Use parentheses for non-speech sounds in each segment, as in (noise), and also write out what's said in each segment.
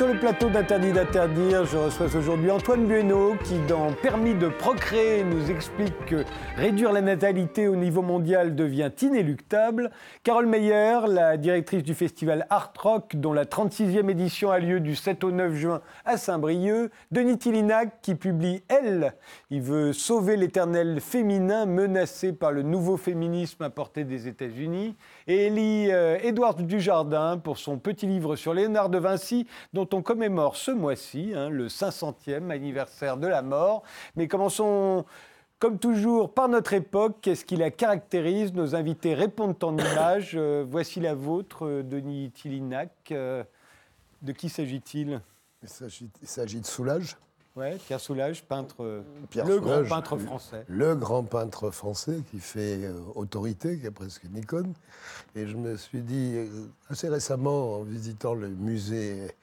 Sur le plateau d'Interdit d'interdire. Je reçois aujourd'hui Antoine Bueno qui, dans Permis de procréer, nous explique que réduire la natalité au niveau mondial devient inéluctable. Carole Meyer, la directrice du festival Art Rock, dont la 36e édition a lieu du 7 au 9 juin à Saint-Brieuc. Denis Tillinac qui publie Elle. Il veut sauver l'éternel féminin menacé par le nouveau féminisme apporté des États-Unis. Et Elie euh, Edouard Dujardin pour son petit livre sur Léonard de Vinci, dont on commémore ce mois-ci hein, le 500e anniversaire de la mort. Mais commençons comme toujours, par notre époque, qu'est-ce qui la caractérise? Nos invités répondent en (coughs) images. Euh, voici la vôtre, euh, Denis Tillinac. de qui s'agit-il? Il s'agit de Soulage. Ouais, Pierre Soulages, peintre, euh, le grand peintre français. Le grand peintre français qui fait euh, autorité, qui a presque une icône. Et je me suis dit, euh, assez récemment, en visitant le musée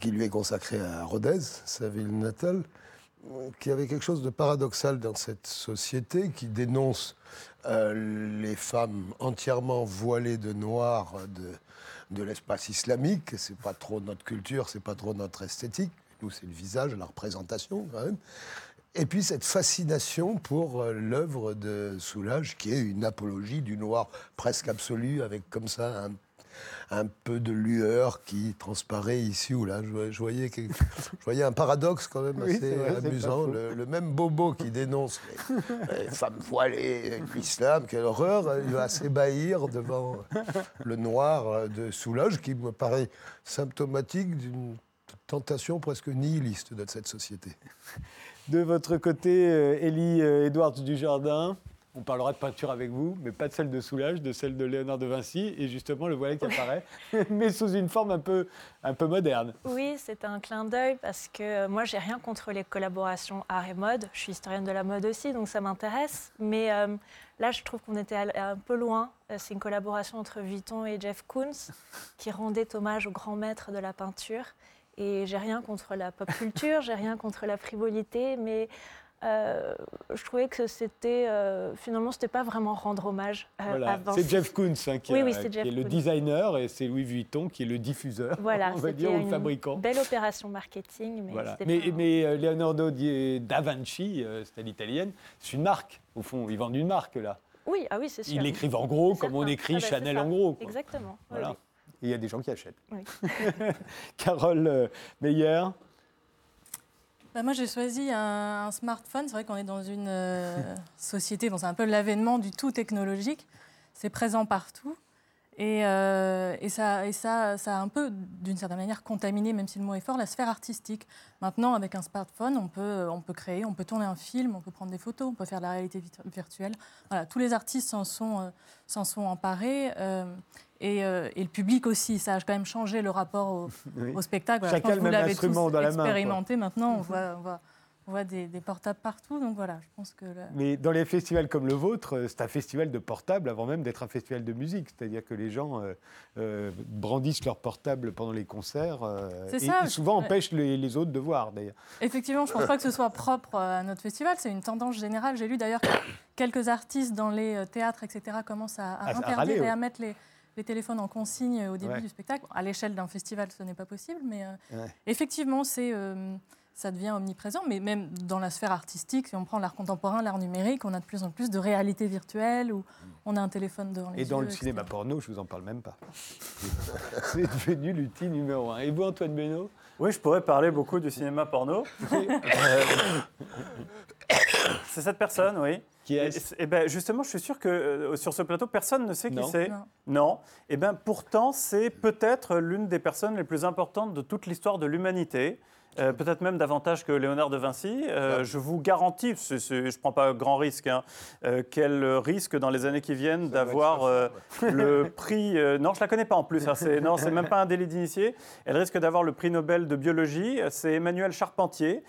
qui lui est consacré à Rodez, sa ville natale, qu'il y avait quelque chose de paradoxal dans cette société qui dénonce les femmes entièrement voilées de noir de, de l'espace islamique. C'est pas trop notre culture, c'est pas trop notre esthétique. Nous, c'est le visage, la représentation, quand même. Et puis cette fascination pour euh, l'œuvre de Soulage, qui est une apologie du noir presque absolu, avec comme ça un, peu de lueur qui transparaît ici ou là. Je, voyais, je voyais, un paradoxe quand même (laughs) assez amusant. Le, même Bobo qui dénonce (laughs) les, femmes voilées, l'islam, quelle horreur, il va s'ébahir devant le noir de Soulage, qui me paraît symptomatique d'une tentation presque nihiliste de cette société. De votre côté, euh, Élie euh, Edwards Dujardin, on parlera de peinture avec vous, mais pas de celle de Soulage, de celle de Léonard de Vinci, et justement le voilà qui (laughs) apparaît, mais sous une forme un peu, un peu moderne. Oui, c'est un clin d'œil parce que euh, moi, j'ai rien contre les collaborations art et mode. Je suis historienne de la mode aussi, donc ça m'intéresse. Mais là, je trouve qu'on était un peu loin. C'est une collaboration entre Vuitton et Jeff Koons qui rendait hommage au grand maître de la peinture. Et j'ai rien contre la pop culture, j'ai rien contre la frivolité, mais euh, je trouvais que c'était euh, finalement c'était pas vraiment rendre hommage. Euh, c'est Jeff Koons hein, qui, est, le designer et c'est Louis Vuitton qui est le diffuseur, voilà, (laughs) on va dire, ou le fabricant. Belle opération marketing, mais voilà. mais, mais Leonardo da Vinci, c'est l'italienne, c'est une marque au fond. Ils vendent une marque là. Oui, ah oui, c'est sûr. Ils l'écrivent en gros, comme on écrit ah bah, Chanel en gros. Exactement. Voilà il y a des gens qui achètent. (laughs) Carole euh, Meyer bah, moi, j'ai choisi un, smartphone. C'est vrai qu'on est dans une euh, société, bon, c'est un peu l'avènement du tout technologique. C'est présent partout. Et, euh, et, ça, et ça, ça, a un peu, d'une certaine manière, contaminé, même si le mot est fort, la sphère artistique. Maintenant, avec un smartphone, on peut, on peut créer, on peut tourner un film, on peut prendre des photos, on peut faire de la réalité virtuelle. Voilà, tous les artistes s'en sont, s'en sont emparés. Euh, et, le public aussi. Ça a quand même changé le rapport au, (laughs) spectacle. Chacun le même instrument dans la main. Expérimenté maintenant, on voit, on voit, des, portables partout. Donc voilà, je pense que. Mais dans les festivals comme le vôtre, euh, c'est un festival de portables avant même d'être un festival de musique. C'est-à-dire que les gens euh, brandissent leurs portables pendant les concerts et ça, souvent empêchent les, autres de voir d'ailleurs. Effectivement, je ne pense pas que ce soit propre à notre festival. C'est une tendance générale. J'ai lu d'ailleurs que quelques artistes dans les théâtres, etc., commencent à, interdire et à mettre les les téléphones en consigne au début du spectacle. À l'échelle d'un festival, ce n'est pas possible, mais euh, effectivement, c'est, euh, ça devient omniprésent. Mais même dans la sphère artistique, si on prend l'art contemporain, l'art numérique, on a de plus en plus de réalité virtuelle où on a un téléphone devant les Et dans le cinéma porno, je vous en parle même pas. (laughs) c'est devenu l'outil numéro un. Et vous, Antoine Benoît Oui, je pourrais parler beaucoup du cinéma porno. (coughs) c'est cette personne, oui. Qui est eh ben, Justement, je suis sûr que euh, sur ce plateau, personne ne sait qui c'est. Non. Et eh ben, pourtant, c'est peut-être l'une des personnes les plus importantes de toute l'histoire de l'humanité. Euh, peut-être même davantage que Léonard de Vinci. Euh, je vous garantis, je ne prends pas grand risque, hein, euh, qu'elle risque dans les années qui viennent d'avoir le prix. non, je ne la connais pas en plus, hein, c'est, non, c'est même pas un délit d'initié. Elle risque d'avoir le prix Nobel de biologie. C'est Emmanuel Charpentier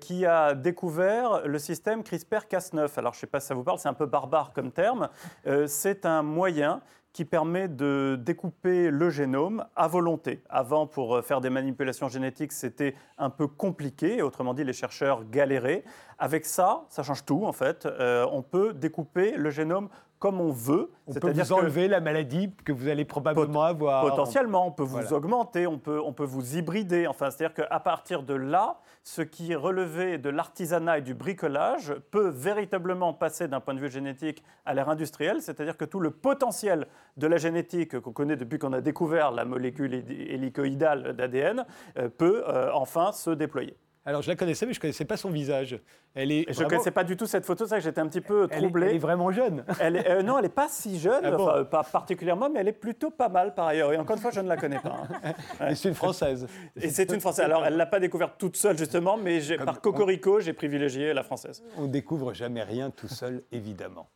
qui a découvert le système CRISPR-Cas9. Alors, je ne sais pas si ça vous parle, c'est un peu barbare comme terme. c'est un moyen qui permet de découper le génome à volonté. Avant, pour euh, faire des manipulations génétiques, c'était un peu compliqué, autrement dit, les chercheurs galéraient. Avec ça, ça change tout en fait. Euh, on peut découper le génome comme on veut. On peut vous enlever la maladie que vous allez probablement avoir. Potentiellement, on peut vous augmenter, on peut, on peut vous hybrider. Enfin, c'est-à-dire qu'à partir de là, ce qui est relevé de l'artisanat et du bricolage peut véritablement passer d'un point de vue génétique à l'ère industrielle, c'est-à-dire que tout le potentiel de la génétique qu'on connaît depuis qu'on a découvert la molécule hélicoïdale d'ADN euh, peut euh, enfin se déployer. Alors, je la connaissais, mais je ne connaissais pas son visage. Elle est je ne connaissais pas du tout cette photo, ça que j'étais un petit peu troublé. Elle est, vraiment jeune. Elle euh, non, elle n'est pas si jeune, ah pas particulièrement, mais elle est plutôt pas mal par ailleurs. Et encore une fois, je ne la connais pas. Hein. (laughs) C'est une Française. Et c'est une Française. Alors, elle ne l'a pas découverte toute seule, justement, mais par Cocorico, j'ai privilégié la Française. On découvre jamais rien tout seul, évidemment.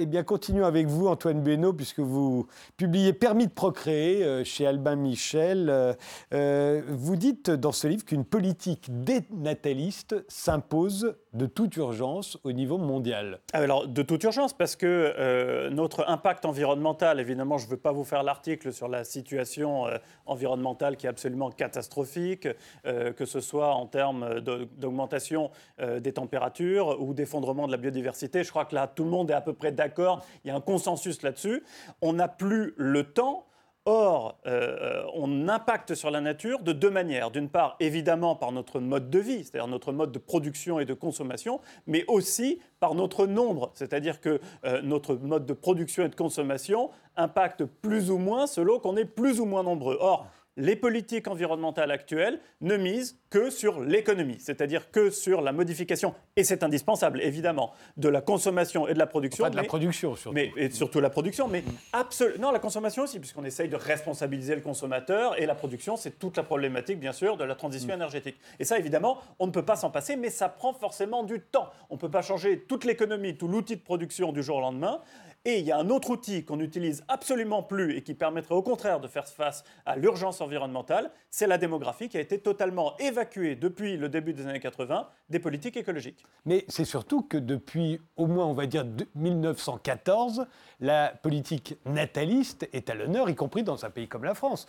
Eh bien, continuons avec vous, Antoine Beno, puisque vous publiez Permis de procréer euh, chez Albin Michel. Euh, euh, vous dites dans ce livre qu'une politique dénataliste s'impose de toute urgence au niveau mondial. Ah, alors, de toute urgence, parce que notre impact environnemental, évidemment, je ne veux pas vous faire l'article sur la situation environnementale qui est absolument catastrophique, que ce soit en termes d'augmentation des températures ou d'effondrement de la biodiversité. Je crois que là, tout le monde est à peu près d'accord d'accord, il y a un consensus là-dessus. On n'a plus le temps. Or, euh, on impacte sur la nature de deux manières. D'une part, évidemment, par notre mode de vie, c'est-à-dire notre mode de production et de consommation, mais aussi par notre nombre. C'est-à-dire que euh, notre mode de production et de consommation impacte plus ou moins selon qu'on est plus ou moins nombreux. Or, les politiques environnementales actuelles ne misent que sur l'économie, c'est-à-dire que sur la modification, et c'est indispensable évidemment, de la consommation et de la production. Pas de la production surtout. Mais, et surtout la production, mais absolument. Non, la consommation aussi, puisqu'on essaye de responsabiliser le consommateur, et la production, c'est toute la problématique, bien sûr, de la transition mm. énergétique. Et ça, évidemment, on ne peut pas s'en passer, mais ça prend forcément du temps. On ne peut pas changer toute l'économie, tout l'outil de production du jour au lendemain. Et il y a un autre outil qu'on n'utilise absolument plus et qui permettrait au contraire de faire face à l'urgence environnementale, c'est la démographie qui a été totalement évacuée depuis le début des années 80 des politiques écologiques. Mais c'est surtout que depuis au moins, on va dire, 1914, la politique nataliste est à l'honneur, y compris dans un pays comme la France.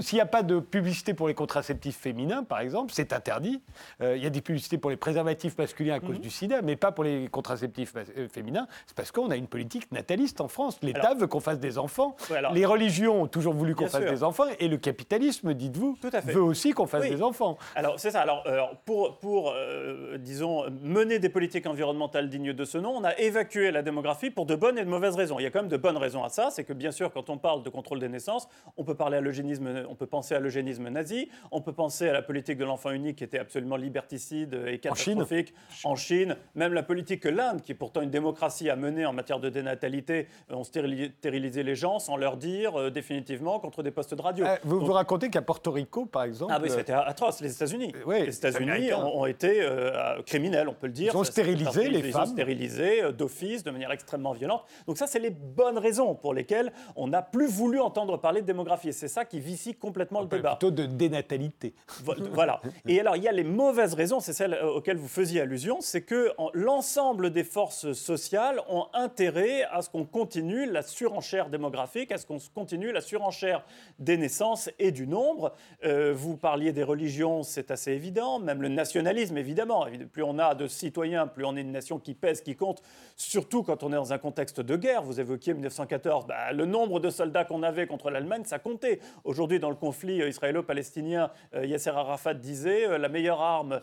S'il n'y a pas de publicité pour les contraceptifs féminins, par exemple, c'est interdit. Euh, il y a des publicités pour les préservatifs masculins à cause mhm. du sida, mais pas pour les contraceptifs euh, féminins. C'est parce qu'on a une politique nataliste en France. L'État veut qu'on fasse des enfants. les religions ont toujours voulu qu'on fasse des enfants. Et le capitalisme, dites-vous, veut aussi qu'on fasse des enfants. Alors, c'est ça. Alors, euh, pour, pour disons, mener des politiques environnementales dignes de ce nom, on a évacué la démographie pour de bonnes et de mauvaises raisons. Il y a quand même de bonnes raisons à ça. C'est que bien sûr, quand on parle de contrôle des naissances, on peut parler à l'eugénisme, on peut penser à l'eugénisme nazi, on peut penser à la politique de l'enfant unique qui était absolument liberticide et catastrophique en Chine. Même la politique que l'Inde, qui est pourtant une démocratie, a menée en matière de dénatalité, ont stérilisé les gens sans leur dire euh, définitivement contre des postes de radio. Euh, vous vous racontez qu'à Porto Rico, par exemple. Ah oui, c'était atroce. Les États-Unis. les États-Unis ont, été euh, criminels, on peut le dire. Ils ont stérilisé les femmes. Ils ont stérilisé d'office, de manière extrêmement violente. Donc ça, c'est les bonnes raisons pour lesquelles on n'a plus voulu entendre parler de démographie. Et c'est ça qui vicie complètement le débat. Plutôt de dénatalité. Voilà. (laughs) Et alors, il y a les mauvaises raisons, c'est celles euh, auxquelles vous faisiez allusion, c'est que l'ensemble des forces sociales ont intérêt à ce qu'on continue la surenchère démographique, à ce qu'on continue la surenchère des naissances et du nombre? Euh, vous parliez des religions, c'est assez évident, même le nationalisme, évidemment. Plus on a de citoyens, plus on est une nation qui pèse, qui compte, surtout quand on est dans un contexte de guerre. Vous évoquiez 1914, bah, le nombre de soldats qu'on avait contre l'Allemagne, ça comptait. Aujourd'hui, dans le conflit euh, israélo-palestinien, euh, Yasser Arafat disait euh, la meilleure arme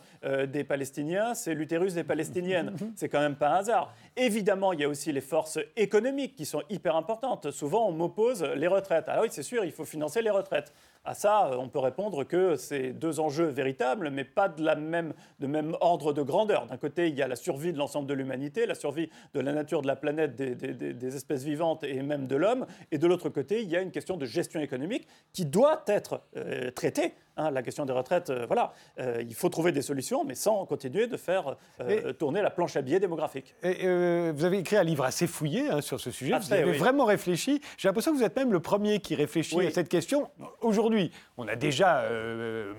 des Palestiniens, c'est l'utérus des Palestiniennes. (laughs) c'est quand même pas un hasard. Évidemment, il y a aussi les forces économiques qui sont hyper importantes. Souvent, on m'oppose les retraites. Ah oui, c'est sûr, il faut financer les retraites. À ça, on peut répondre que c'est deux enjeux véritables, mais pas de, la même, de même ordre de grandeur. D'un côté, il y a la survie de l'ensemble de l'humanité, la survie de la nature de la planète, des, espèces vivantes et même de l'homme. Et de l'autre côté, il y a une question de gestion économique qui doit être euh, traitée Hein, la question des retraites, euh, voilà, euh, il faut trouver des solutions, mais sans continuer de faire euh, tourner la planche à billets démographique. Et, vous avez écrit un livre assez fouillé hein, sur ce sujet. vous avez vraiment réfléchi. J'ai l'impression que vous êtes même le premier qui réfléchit à cette question aujourd'hui. On a déjà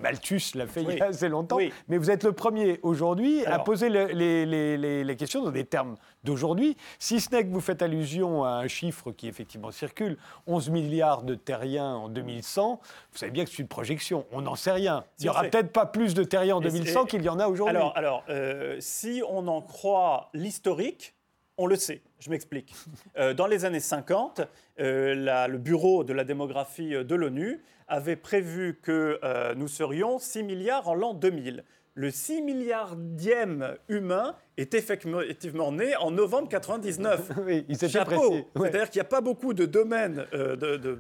Malthus l'a fait il y a assez longtemps, mais vous êtes le premier aujourd'hui à poser les, les, questions dans des termes d'aujourd'hui, si ce n'est que vous faites allusion à un chiffre qui effectivement circule, 11 milliards de terriens en 2100. Vous savez bien que c'est une projection. On n'en sait rien. il n'y aura peut-être pas plus de terriens en 2100 qu'il y en a aujourd'hui. Alors, alors euh, si on en croit l'historique, on le sait. Je m'explique. (laughs) Euh, dans les années 50, euh, le Bureau de la démographie de l'ONU avait prévu que nous serions 6 milliards en l'an 2000 le 6 milliardième humain est effectivement né en novembre 99. (laughs) Oui, il Chapeau. C'est-à-dire qu'il n'y a pas beaucoup de domaines euh, de, de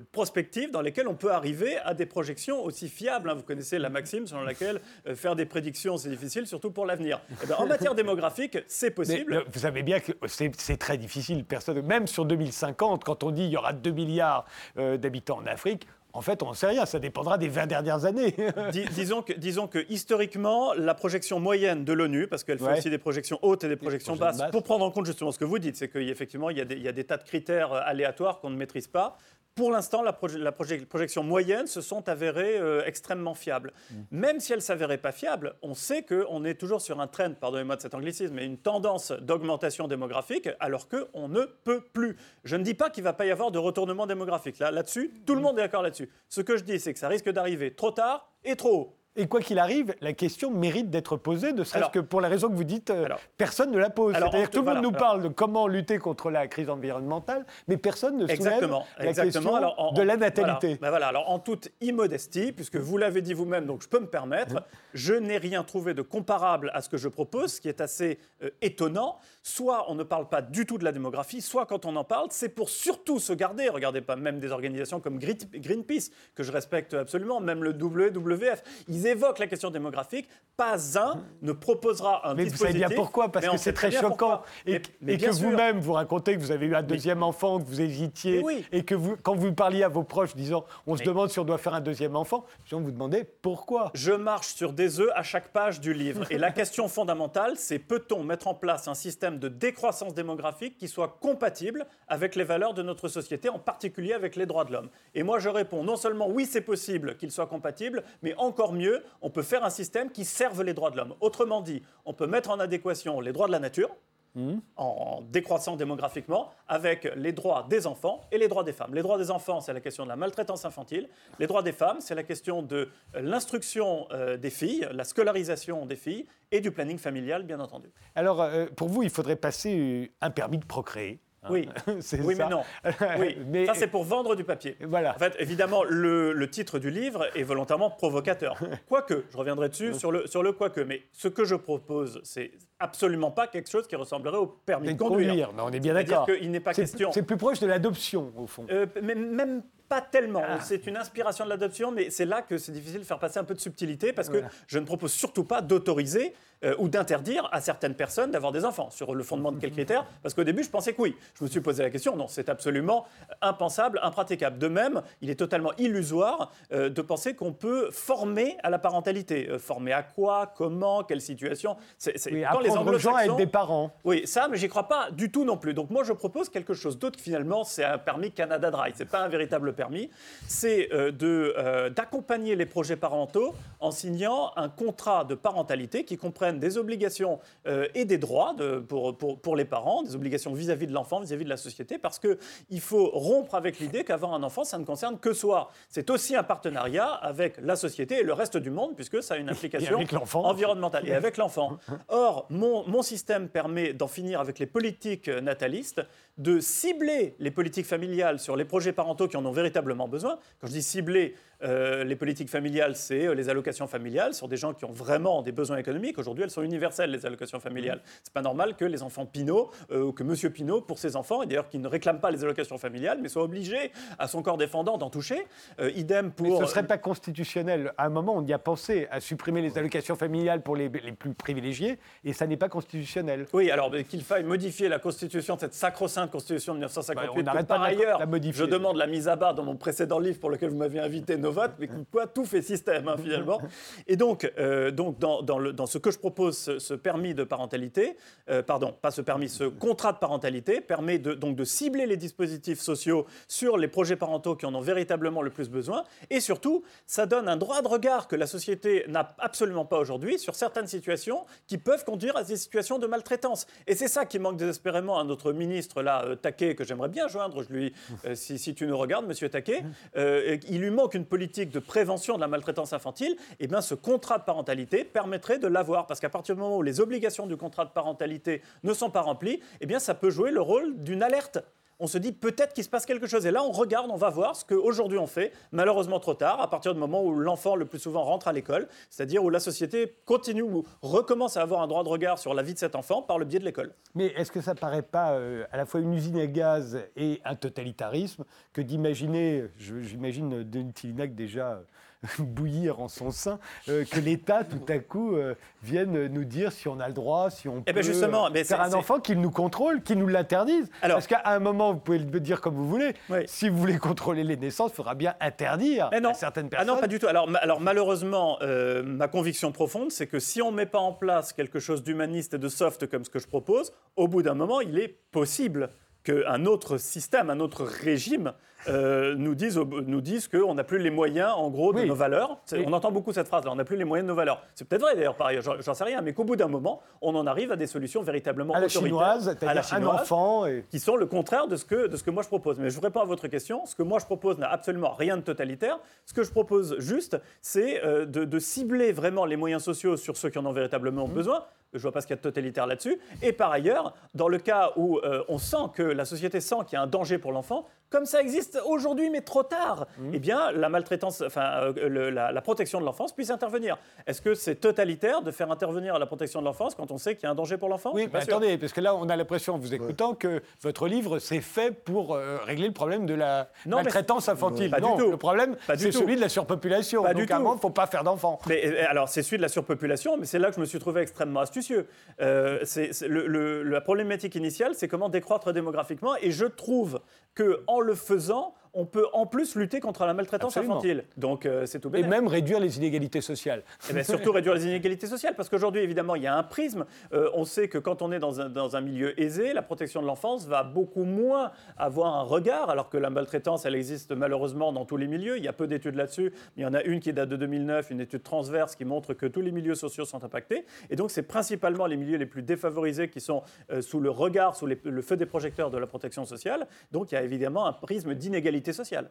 dans lesquels on peut arriver à des projections aussi fiables. Hein. Vous connaissez la maxime selon laquelle euh, faire des prédictions, c'est difficile, surtout pour l'avenir. Eh ben, en matière démographique, c'est possible. vous savez bien que c'est très difficile. Personne, même sur 2050, quand on dit qu'il y aura 2 milliards euh, d'habitants en Afrique, en fait, on ne sait rien, ça dépendra des 20 dernières années. (laughs) disons, que, disons que historiquement, la projection moyenne de l'ONU, parce qu'elle fait aussi des projections hautes et des projections basses, pour prendre en compte justement ce que vous dites, c'est qu'effectivement, il, il y a des tas de critères aléatoires qu'on ne maîtrise pas pour l'instant, la, projection moyenne se sont avérées euh, extrêmement fiables. Mm. Même si elles ne s'avéraient pas fiables, on sait qu'on est toujours sur un trend, pardonnez-moi de cet anglicisme, mais une tendance d'augmentation démographique, alors qu'on ne peut plus. Je ne dis pas qu'il ne va pas y avoir de retournement démographique. Là, là-dessus, tout le mm. monde est d'accord là-dessus. Ce que je dis, c'est que ça risque d'arriver trop tard et trop haut. Et quoi qu'il arrive, la question mérite d'être posée, ne serait-ce que pour la raison que vous dites, euh, personne ne la pose. C'est-à-dire que tout le monde nous parle de comment lutter contre la crise environnementale, mais personne ne soulève la question de la natalité. Ben voilà. Alors en toute immodestie, puisque vous l'avez dit vous-même, donc je peux me permettre, je n'ai rien trouvé de comparable à ce que je propose, ce qui est assez euh, étonnant. Soit on ne parle pas du tout de la démographie, soit quand on en parle, c'est pour surtout se garder. Regardez pas même des organisations comme Greenpeace, que je respecte absolument, même le WWF. Ils évoquent la question démographique, pas un ne proposera un mais dispositif. Mais vous savez bien pourquoi Parce que c'est très choquant. Et, que vous-même, vous racontez que vous avez eu un deuxième enfant, que vous hésitiez, et que vous, quand vous parliez à vos proches disant on se demande si on doit faire un deuxième enfant, je vous demandez pourquoi. Je marche sur des œufs à chaque page du livre. Et la question fondamentale, c'est peut-on mettre en place un système de décroissance démographique qui soit compatible avec les valeurs de notre société, en particulier avec les droits de l'homme? Et moi, je réponds non seulement oui, c'est possible qu'il soit compatible, mais encore mieux, on peut faire un système qui serve les droits de l'homme. Autrement dit, on peut mettre en adéquation les droits de la nature, hmm. en décroissant démographiquement, avec les droits des enfants et les droits des femmes. Les droits des enfants, c'est la question de la maltraitance infantile. Les droits des femmes, c'est la question de l'instruction euh, des filles, la scolarisation des filles et du planning familial, bien entendu. Alors, euh, pour vous, il faudrait passer un permis de procréer. Hein. Oui, (laughs) mais non. Oui. (laughs) mais... Ça, c'est pour vendre du papier. Voilà. En fait, évidemment, le, titre du livre est volontairement provocateur. (laughs) Quoique, je reviendrai dessus sur le, sur le quoique. Mais ce que je propose, c'est absolument pas quelque chose qui ressemblerait au permis de conduire. on est bien d'accord. Il n'est pas question. C'est plus proche de l'adoption, au fond. Euh, mais même pas tellement. Ah. C'est une inspiration de l'adoption, mais c'est là que c'est difficile de faire passer un peu de subtilité parce que je ne propose surtout pas d'autoriser euh, ou d'interdire à certaines personnes d'avoir des enfants. Sur le fondement de quels (laughs) critères Parce qu'au début, je pensais que oui. Je me suis posé la question. Non, c'est absolument impensable, impraticable. De même, il est totalement illusoire euh, de penser qu'on peut former à la parentalité. Euh, former à quoi Comment Quelle situation C'est quand les gens à être des parents. Oui, ça, mais j'y crois pas du tout non plus. Donc moi, je propose quelque chose d'autre. Finalement, c'est un permis Canada Dry. C'est pas un véritable permis, c'est euh, euh, d'accompagner les projets parentaux en signant un contrat de parentalité qui comprenne des obligations euh, et des droits de, pour, pour, pour, les parents, des obligations vis-à-vis de l'enfant, vis-à-vis de la société, parce qu'il faut rompre avec l'idée qu'avoir un enfant, ça ne concerne que soi. C'est aussi un partenariat avec la société et le reste du monde, puisque ça a une implication environnementale et avec l'enfant. (laughs) Or, mon, mon système permet d'en finir avec les politiques natalistes, de cibler les politiques familiales sur les projets parentaux qui en ont véritablement besoin. Quand je dis cibler, euh, les politiques familiales, c'est euh, les allocations familiales sur des gens qui ont vraiment des besoins économiques. Aujourd'hui, elles sont universelles, les allocations familiales. Mmh. C'est pas normal que les enfants Pinot, euh, ou que Monsieur Pinot, pour ses enfants, et d'ailleurs qui ne réclament pas les allocations familiales, mais soit obligé, à son corps défendant, d'en toucher. idem pour. Mais ce serait pas constitutionnel. À un moment, on y a pensé à supprimer les allocations familiales pour les, les plus privilégiés, et ça n'est pas constitutionnel. Oui, alors qu'il faille modifier la Constitution, cette sacro-sainte Constitution de 1958. Bah, par ailleurs, je demande la mise à bas dans mon précédent livre pour lequel vous m'avez invité, nos votes, mais quoi, tout fait système, hein, finalement. Et donc, euh, donc dans, dans, le, dans, ce que je propose, ce, permis de parentalité, euh, pardon, pas ce permis, ce contrat de parentalité, permet de, donc de cibler les dispositifs sociaux sur les projets parentaux qui en ont véritablement le plus besoin. Et surtout, ça donne un droit de regard que la société n'a absolument pas aujourd'hui sur certaines situations qui peuvent conduire à des situations de maltraitance. Et c'est ça qui manque désespérément à notre ministre, là, euh, Taquet, que j'aimerais bien joindre, je lui, si, si, tu nous regardes, monsieur Taquet, il lui manque une politique de prévention de la maltraitance infantile, eh ce contrat de parentalité permettrait de l'avoir. Parce qu'à partir du moment où les obligations du contrat de parentalité ne sont pas remplies, eh bien, ça peut jouer le rôle d'une alerte on se dit peut-être qu'il se passe quelque chose. Et là, on regarde, on va voir ce qu'aujourd'hui on fait, malheureusement trop tard, à partir du moment où l'enfant le plus souvent rentre à l'école, c'est-à-dire où la société continue ou recommence à avoir un droit de regard sur la vie de cet enfant par le biais de l'école. Mais est-ce que ça paraît pas euh, à la fois une usine à gaz et un totalitarisme que d'imaginer, j'imagine Denis Tilinac déjà (laughs) bouillir en son sein, euh, que l'État, tout à coup, euh, vienne nous dire si on a le droit, si on eh ben, peut justement, mais faire un enfant qu'il nous contrôle, qu'il nous l'interdise. Parce qu'à un moment, vous pouvez le dire comme vous voulez, si vous voulez contrôler les naissances, il faudra bien interdire à certaines personnes. Ah non, pas du tout. Alors, alors malheureusement, euh, ma conviction profonde, c'est que si on ne met pas en place quelque chose d'humaniste et de soft comme ce que je propose, au bout d'un moment, il est possible qu'un autre système, un autre régime euh, nous disent, nous disent qu'on n'a plus les moyens, en gros, de nos valeurs. On entend beaucoup cette phrase-là, on n'a plus les moyens de nos valeurs. C'est peut-être vrai d'ailleurs, pareil, j'en sais rien, mais qu'au bout d'un moment, on en arrive à des solutions véritablement à la chinoise, à la chinoise, un enfant qui sont le contraire de ce, que, de ce que moi je propose. Mais je réponds à votre question. Ce que moi je propose n'a absolument rien de totalitaire. Ce que je propose juste, c'est euh, de, cibler vraiment les moyens sociaux sur ceux qui en ont véritablement mmh. besoin. Je ne vois pas ce qu'il y a de totalitaire là-dessus. Et par ailleurs, dans le cas où euh, on sent que la société sent qu'il y a un danger pour l'enfant, comme ça existe aujourd'hui, mais trop tard, mmh. eh bien, la maltraitance, enfin, euh, la, protection de l'enfance puisse intervenir. Est-ce que c'est totalitaire de faire intervenir la protection de l'enfance quand on sait qu'il y a un danger pour l'enfant? Oui, mais attendez, parce que là, on a l'impression, en vous écoutant, que votre livre, c'est fait pour euh, régler le problème de la maltraitance infantile. Pas non, du tout. le problème, c'est celui de la surpopulation. Pas Donc, il ne faut pas faire d'enfants. Mais alors, c'est celui de la surpopulation, mais c'est là que je me suis trouvé extrêmement astucieux. Euh, c'est, la problématique initiale, c'est comment décroître démographiquement, et je trouve que en le faisant, on peut en plus lutter contre la maltraitance infantile. Donc euh, c'est tout Et même réduire les inégalités sociales. Et eh bien, surtout réduire les inégalités sociales, parce qu'aujourd'hui, évidemment, il y a un prisme. Euh, on sait que quand on est dans un, dans un milieu aisé, la protection de l'enfance va beaucoup moins avoir un regard, alors que la maltraitance, elle existe malheureusement dans tous les milieux. Il y a peu d'études là-dessus. Il y en a une qui date de 2009, une étude transverse qui montre que tous les milieux sociaux sont impactés. Et donc, c'est principalement les milieux les plus défavorisés qui sont euh, sous le regard, sous le feu des projecteurs de la protection sociale. Donc, il y a évidemment un prisme d'inégalité sociale.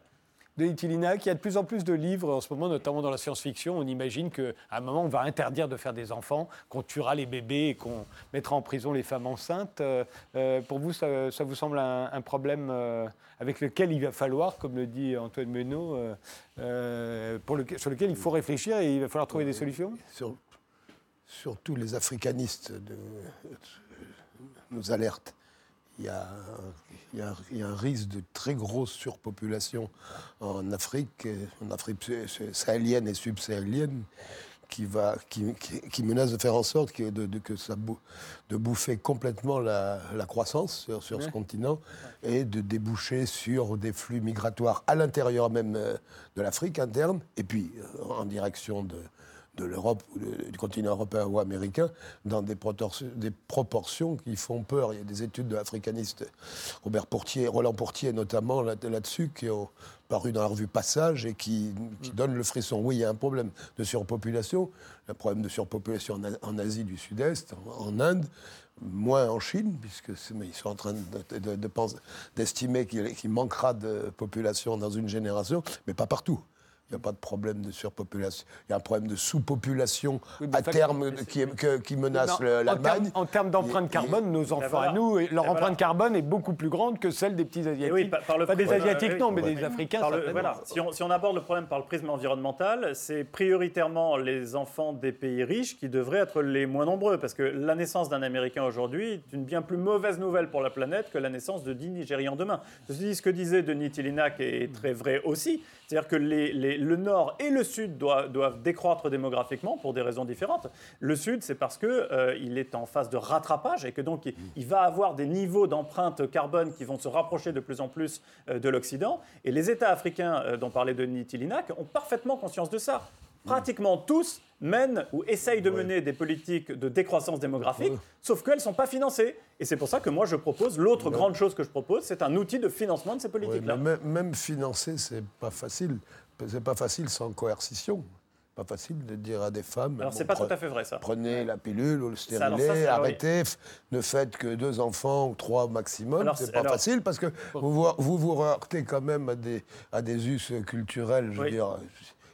Denis Tillinac, il y a de plus en plus de livres en ce moment, notamment dans la science-fiction. On imagine qu'à un moment, on va interdire de faire des enfants, qu'on tuera les bébés et qu'on mettra en prison les femmes enceintes. Euh, euh, pour vous, ça, vous semble un, problème euh, avec lequel il va falloir, comme le dit Antoine Menot, pour sur lequel il faut réfléchir et il va falloir trouver des solutions? Sur, Surtout les africanistes de, nous alertent il y, a, un risque de très grosse surpopulation en Afrique, en Afrique sahélienne et subsahélienne, qui, va, qui, menace de faire en sorte que, de, que ça de bouffer complètement la, croissance sur, ce continent et de déboucher sur des flux migratoires à l'intérieur même euh, de l'Afrique interne et puis euh, en direction de, de l'Europe du continent européen ou américain dans des, des, proportions qui font peur. Il y a des études de l'africaniste Robert Portier, Roland Portier notamment là-dessus, qui ont paru dans la revue Passage et qui, qui mm. donnent le frisson. Oui, il y a un problème de surpopulation, un problème de surpopulation en, Asie du Sud-Est, en, Inde, moins en Chine, puisque ils sont en train d'estimer qu'il manquera de population dans une génération, mais pas partout. Il n'y a pas de problème de surpopulation. Il y a un problème de sous-population à terme qui, qui, menace l'Allemagne. En termes d'empreinte carbone, nos enfants à nous, leur empreinte carbone est beaucoup plus grande que celle des petits Asiatiques. pas des Asiatiques, non, mais des Africains. voilà. si, on, si, on, aborde le problème par le prisme environnemental, c'est prioritairement les enfants des pays riches qui devraient être les moins nombreux. Parce que la naissance d'un Américain aujourd'hui est une bien plus mauvaise nouvelle pour la planète que la naissance de 10 Nigérians demain. ce que disait Denis Tillinac est très vrai aussi. C'est-à-dire que le Nord et le Sud doivent, décroître démographiquement pour des raisons différentes. Le Sud, c'est parce qu'il euh, est en phase de rattrapage et que donc il, va avoir des niveaux d'empreinte carbone qui vont se rapprocher de plus en plus euh, de l'Occident. Et les États africains euh, dont parlait Denis Tillinac ont parfaitement conscience de ça pratiquement tous mènent ou essayent de mener des politiques de décroissance démographique, sauf qu'elles ne sont pas financées. Et c'est pour ça que moi, je propose, l'autre grande chose que je propose, c'est un outil de financement de ces politiques-là. même, financer, c'est pas facile. C'est pas facile sans coercition. pas facile de dire à des femmes. Alors, c'est pas tout à fait vrai, ça. Prenez la pilule ou le stérilet, arrêtez, ne faites que deux enfants ou trois maximum. C'est pas facile parce que vous, vous vous heurtez quand même à des, à des us culturels, je veux dire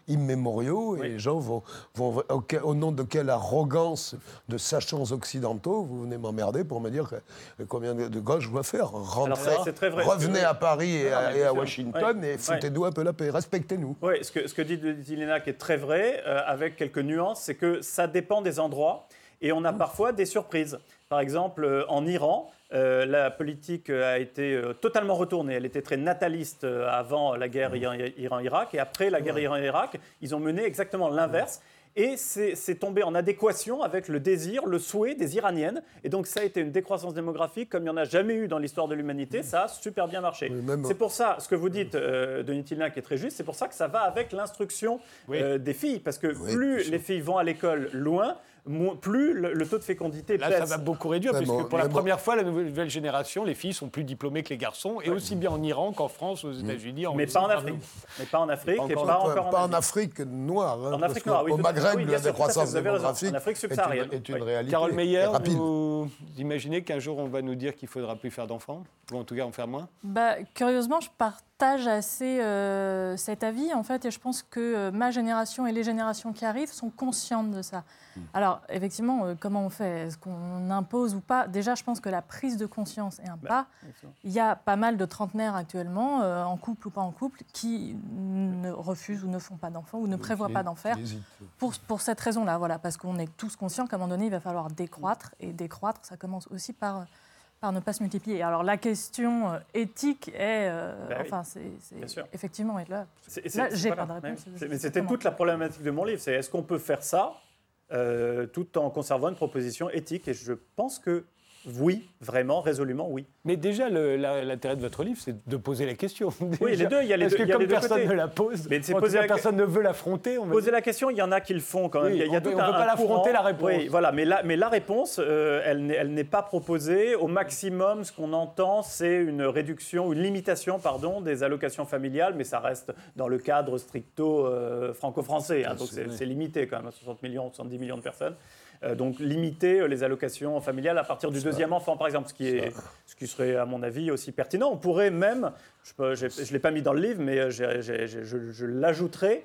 immémoriaux et les gens vont, vont au, nom de quelle arrogance de sachants occidentaux vous venez m'emmerder pour me dire que, combien de, gauche je dois faire. Rentrez, revenez à Paris et, à, Washington et foutez-nous un peu la paix, respectez-nous. Oui, ce que, ce que dit Dilena qui est très vrai, euh, avec quelques nuances, c'est que ça dépend des endroits et on a parfois des surprises. Par exemple, euh, en Iran, euh, la politique a été euh, totalement retournée. Elle était très nataliste euh, avant la guerre Iran-Irak et après la guerre Iran-Irak, ils ont mené exactement l'inverse. Et c'est tombé en adéquation avec le désir, le souhait des Iraniennes. Et donc ça a été une décroissance démographique comme il n'y en a jamais eu dans l'histoire de l'humanité. Ça a super bien marché. c'est pour ça, ce que vous dites, euh, Denis qui est très juste, c'est pour ça que ça va avec l'instruction des filles. Parce que plus les filles vont à l'école loin, plus le, taux de fécondité Là, ça va beaucoup réduire, puisque pour la première fois, la nouvelle génération, les filles sont plus diplômées que les garçons, et aussi bien en Iran qu'en France, aux États-Unis. Mais, pas en Afrique. Mais pas en Afrique. Pas, et pas, encore pas en, Afrique noire. Hein, en Afrique noire, oui. Au Maghreb, la décroissance démographique en Afrique subsaharienne. Est, une, réalité. Carole Meyer, vous imaginez qu'un jour on va nous dire qu'il ne faudra plus faire d'enfants Ou en tout cas en faire moins? Bah, Curieusement, je partage assez euh, cet avis, en fait, et je pense que euh, ma génération et les générations qui arrivent sont conscientes de ça. Hmm. Alors, effectivement, euh, comment on fait? Est-ce qu'on impose ou pas? Déjà, je pense que la prise de conscience est un bah, pas. Il y a pas mal de trentenaires actuellement, euh, en couple ou pas en couple, qui ne refusent ou ne font pas d'enfants ou ne prévoient pas d'en faire. Pour, pour cette raison-là, voilà, parce qu'on est tous conscients qu'à un moment donné, il va falloir décroître. Et décroître, ça commence aussi par par ne pas se multiplier. Alors la question euh, éthique est, bah enfin, c'est effectivement, et là, là j'ai pas de réponse. Mais c'était toute la problématique de mon livre, c'est est-ce qu'on peut faire ça euh, tout en conservant une proposition éthique. Et je pense que oui, vraiment, résolument, oui. Mais déjà, l'intérêt de votre livre, c'est de poser la question. Oui, les deux, il y a les deux. Parce que comme personne ne la pose, mais c'est poser la... personne ne veut l'affronter. Poser la question, il y en a qui le font quand même. il y a, on ne peut pas l'affronter, la réponse. Oui, voilà, mais la, mais la réponse, euh, elle n'est pas proposée. Au maximum, ce qu'on entend, c'est une réduction, une limitation, pardon, des allocations familiales, mais ça reste dans le cadre stricto euh, franco-français. Hein, donc c'est limité quand même à 60 millions, 70 millions de personnes. Euh, donc limiter euh, les allocations familiales à partir du deuxième enfant, par exemple, ce qui, est, ce qui serait, à mon avis, aussi pertinent. On pourrait même, je ne l'ai pas mis dans le livre, mais euh, je, l'ajouterai,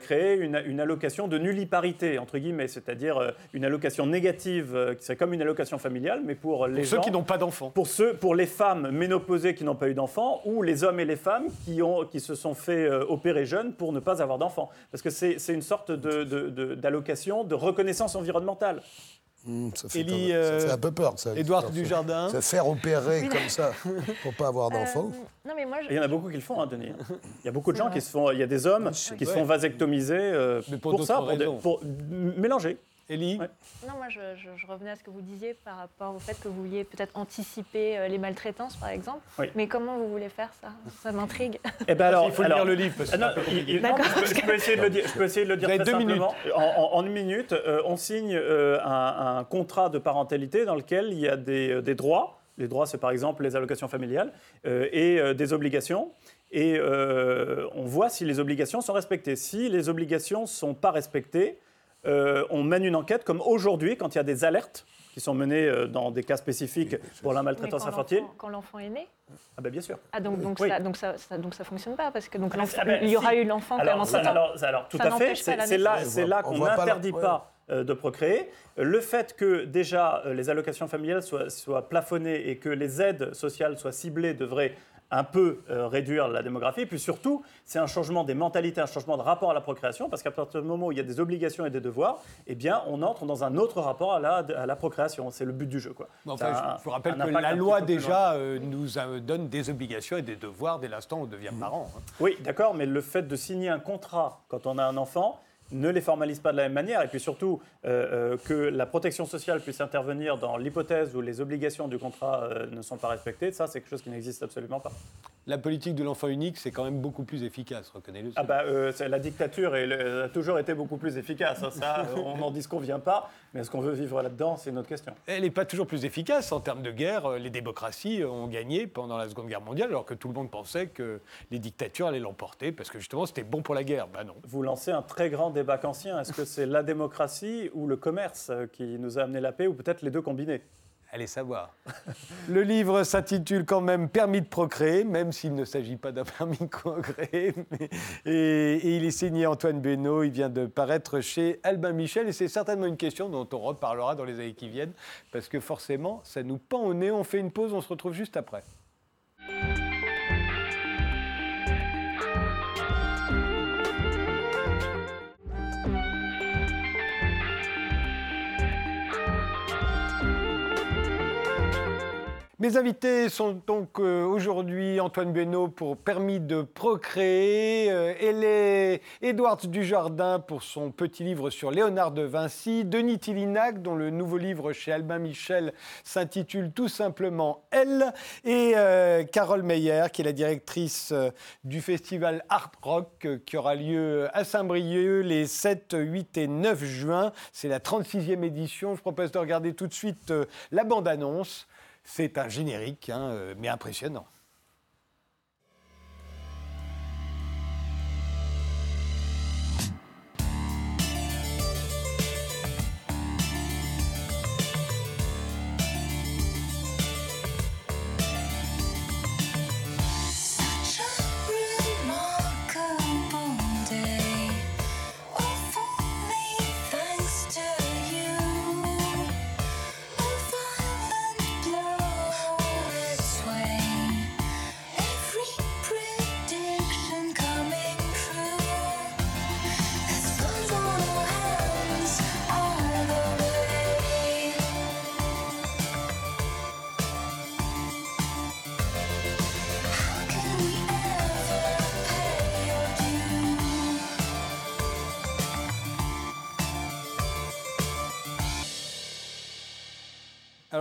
créer une, allocation de nulliparité, entre guillemets, c'est-à-dire une allocation négative qui serait comme une allocation familiale, mais pour les pour ceux qui n'ont pas d'enfants. Pour, ceux, pour les femmes ménopausées qui n'ont pas eu d'enfants, ou les hommes et les femmes qui, ont, qui se sont fait opérer jeunes pour ne pas avoir d'enfants. Parce que c'est une sorte d'allocation de, de reconnaissance environnementale. Mmh, ça, fait euh, un, peu peur, ça. Édouard Dujardin. Se faire opérer (laughs) comme ça pour pas avoir d'enfants. Euh, il y en a beaucoup qui le font, hein, Denis. Il y a beaucoup de gens qui se font. Il y a des hommes qui se font vasectomiser euh, pour, ça, pour, mélanger. Élie Non, moi je, revenais à ce que vous disiez par rapport au fait que vous vouliez peut-être anticiper euh, les maltraitances, par exemple. Mais comment vous voulez faire ça? Ça m'intrigue. Eh ben alors, il faut lire le livre. Parce que ah je, peux essayer de le dire, je peux essayer de le dire très simplement. En, une minute, euh, on signe euh, un, contrat de parentalité dans lequel il y a des, des droits. Les droits, c'est par exemple les allocations familiales et des obligations et on voit si les obligations sont respectées. Si les obligations ne sont pas respectées, euh, on mène une enquête comme aujourd'hui, quand il y a des alertes qui sont menées euh, dans des cas spécifiques pour la maltraitance infantile. Quand l'enfant est né Ah ben bien sûr. Ah donc, donc, ça, donc, ça, donc ça fonctionne pas parce que donc ah ben, il y aura eu l'enfant alors, alors, alors, tout à fait, c'est là, là qu'on n'interdit pas, euh, de procréer. Le fait que déjà les allocations familiales soient, soient plafonnées et que les aides sociales soient ciblées devrait un peu euh, réduire la démographie. Et puis surtout, c'est un changement des mentalités, un changement de rapport à la procréation, parce qu'à partir du moment où il y a des obligations et des devoirs, eh bien, on entre dans un autre rapport à la, à la procréation. C'est le but du jeu. Quoi. je vous rappelle que la loi déjà euh, nous donne des obligations et des devoirs dès l'instant où on devient parent. Hein. Oui, d'accord, mais le fait de signer un contrat quand on a un enfant, ne les formalise pas de la même manière, et puis surtout euh, euh, que la protection sociale puisse intervenir dans l'hypothèse où les obligations du contrat euh, ne sont pas respectées, ça c'est quelque chose qui n'existe absolument pas. la politique de l'enfant unique, c'est quand même beaucoup plus efficace, reconnaissez-le. Ah bah, la dictature a toujours été beaucoup plus efficace, hein, ça, (laughs) on n'en disconvient pas, mais est-ce qu'on veut vivre là-dedans, c'est une autre question. Elle n'est pas toujours plus efficace en termes de guerre. Les démocraties ont gagné pendant la Seconde Guerre mondiale, alors que tout le monde pensait que les dictatures allaient l'emporter, parce que justement c'était bon pour la guerre. Ben non. Vous lancez un très grand débat kantien. Est-ce que c'est la démocratie ou le commerce qui nous a amené la paix, ou peut-être les deux combinés? Allez savoir. (laughs) Le livre s'intitule quand même Permis de procréer, même s'il ne s'agit pas d'un (laughs) permis de procréer. Et, il est signé Antoine Benoît. Il vient de paraître chez Albin Michel. Et c'est certainement une question dont on reparlera dans les années qui viennent, parce que forcément, ça nous pend au nez. On fait une pause, on se retrouve juste après. Mes invités sont donc euh, aujourd'hui Antoine Benoît pour Permis de procréer, euh, et Edouard Dujardin pour son petit livre sur Léonard de Vinci, Denis Tillinac dont le nouveau livre chez Albin Michel s'intitule tout simplement Elle, et euh, Carole Meyer qui est la directrice du festival Art Rock qui aura lieu à Saint-Brieuc les 7, 8 et 9 juin. C'est la 36e édition. Je propose de regarder tout de suite la bande-annonce. C'est un générique, hein, euh, mais impressionnant.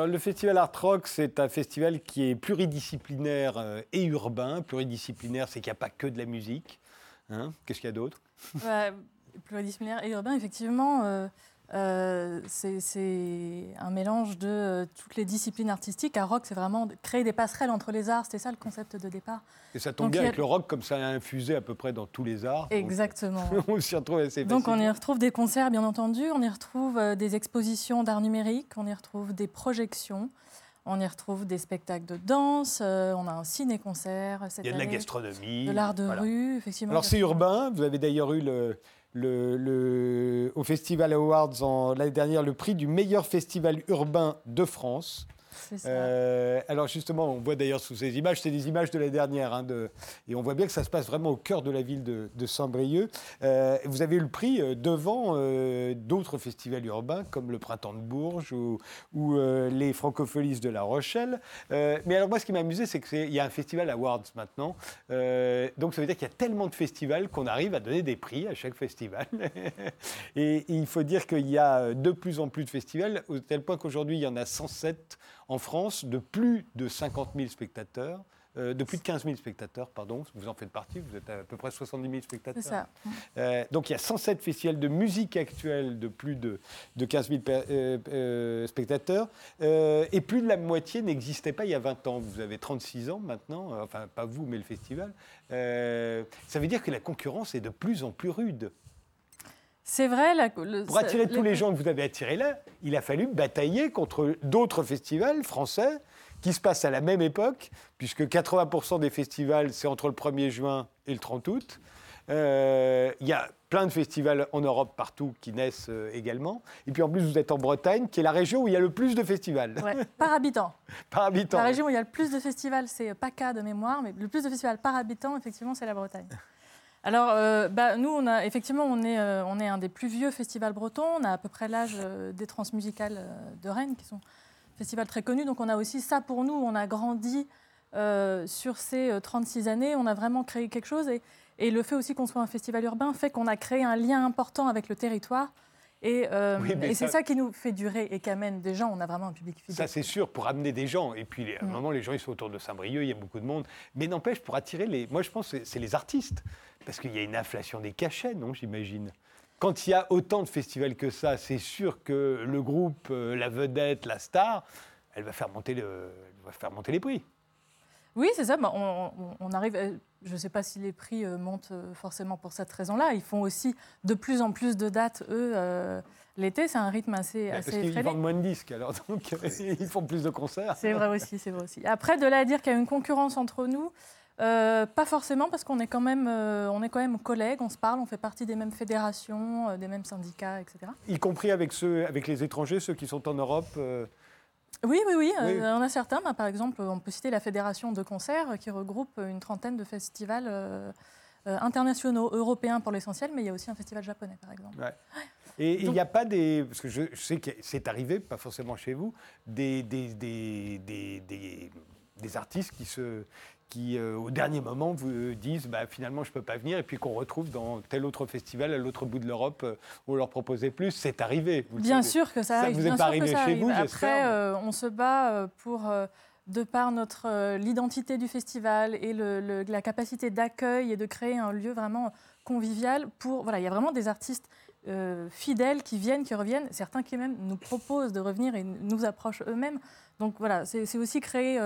Le Festival Art Rock, c'est un festival qui est pluridisciplinaire euh, et urbain. Pluridisciplinaire, c'est qu'il n'y a pas que de la musique. Hein. Qu'est-ce qu'il y a d'autre? Pluridisciplinaire et urbain, effectivement. Euh, euh, c'est un mélange de euh, toutes les disciplines artistiques. À rock, c'est vraiment créer des passerelles entre les arts. C'était ça le concept de départ. Et ça tombe bien avec le rock, comme ça a infusé à peu près dans tous les arts. Exactement. (laughs) on s'y retrouve assez Donc on y retrouve des concerts, bien entendu. On y retrouve euh, des expositions d'art numérique. On y retrouve des projections. On y retrouve des spectacles de danse, on a un ciné-concert. Il y a de la gastronomie. De l'art de rue, effectivement. Alors c'est urbain, vous avez d'ailleurs eu le, au Festival Awards l'année dernière le prix du meilleur festival urbain de France. Euh, alors justement, on voit d'ailleurs sous ces images, c'est des images de l'année dernière, hein, et on voit bien que ça se passe vraiment au cœur de la ville de, Saint-Brieuc. Euh, vous avez eu le prix euh, devant d'autres festivals urbains comme le Printemps de Bourges ou, les Francopholies de La Rochelle. mais alors moi, ce qui m'a amusé, c'est qu'il y a un festival Awards maintenant. donc ça veut dire qu'il y a tellement de festivals qu'on arrive à donner des prix à chaque festival. (laughs) et, il faut dire qu'il y a de plus en plus de festivals, au tel point qu'aujourd'hui, il y en a 107 en France de plus de 50 000 spectateurs. Euh, de plus de 15 000 spectateurs, pardon, vous en faites partie, vous êtes à peu près 70 000 spectateurs. C'est ça. Euh, donc il y a 107 festivals de musique actuelle de plus de, de 15 000 euh, spectateurs, et plus de la moitié n'existait pas il y a 20 ans. Vous avez 36 ans maintenant, enfin pas vous, mais le festival. ça veut dire que la concurrence est de plus en plus rude. C'est vrai. La, Pour attirer tous les gens que vous avez attirés là, il a fallu batailler contre d'autres festivals français qui se passent à la même époque, puisque 80% des festivals, c'est entre le 1er juin et le 30 août. Euh, il y a plein de festivals en Europe partout qui naissent euh, également. Et puis en plus, vous êtes en Bretagne, qui est la région où il y a le plus de festivals. par habitant. (laughs) par habitant. La région où il y a le plus de festivals, c'est PACA de mémoire, mais le plus de festivals par habitant, effectivement, c'est la Bretagne. Alors, euh, bah, nous, effectivement, on est, euh, on est un des plus vieux festivals bretons. On a à peu près l'âge euh, des transmusicales de Rennes, qui sont festivals très connus. Donc, on a aussi ça pour nous. On a grandi sur ces 36 années. On a vraiment créé quelque chose. Et, et le fait aussi qu'on soit un festival urbain fait qu'on a créé un lien important avec le territoire Et, euh, c'est ça... qui nous fait durer et qui amène des gens. On a vraiment un public fidèle. Ça, c'est sûr, pour amener des gens. Et puis, à un mm. moment, les gens, ils sont autour de Saint-Brieuc, il y a beaucoup de monde. Mais n'empêche, pour attirer les. Moi, je pense que c'est les artistes. Parce qu'il y a une inflation des cachets, non, j'imagine quand il y a autant de festivals que ça, c'est sûr que le groupe, euh, la vedette, la star, elle va faire monter, le, va faire monter les prix. Oui, c'est ça. Bah, on, arrive. Euh, je ne sais pas si les prix euh, montent euh, forcément pour cette raison-là. Ils font aussi de plus en plus de dates, eux. L'été, c'est un rythme assez, bah, assez Parce qu'ils vendent moins de disques, alors (laughs) donc ils font plus de concerts. C'est vrai aussi, c'est vrai aussi. Après, de là à dire qu'il y a une concurrence entre nous, pas forcément, parce qu'on est quand même, on est quand même collègues, on se parle, on fait partie des mêmes fédérations, des mêmes syndicats, etc. Y compris avec ceux, avec les étrangers, ceux qui sont en Europe. Oui, oui, oui. Euh, on a certains. Bah, par exemple, on peut citer la Fédération de concerts qui regroupe une trentaine de festivals euh, euh, internationaux, européens pour l'essentiel, mais il y a aussi un festival japonais, par exemple. Et il n'y a pas des. Parce que je, sais que c'est arrivé, pas forcément chez vous, des, des, des, des artistes qui se, qui, euh, au dernier moment, vous euh, disent bah, finalement, je ne peux pas venir, et puis qu'on retrouve dans tel autre festival à l'autre bout de l'Europe euh, où on leur proposait plus. C'est arrivé. Bien sûr que ça arrive. Ça vous est pas arrivé chez vous, Après, on se bat pour de par notre l'identité du festival et le, la capacité d'accueil et de créer un lieu vraiment convivial pour voilà il y a vraiment des artistes fidèles qui viennent qui reviennent certains qui même nous proposent de revenir et nous approchent eux-mêmes donc voilà c'est aussi créer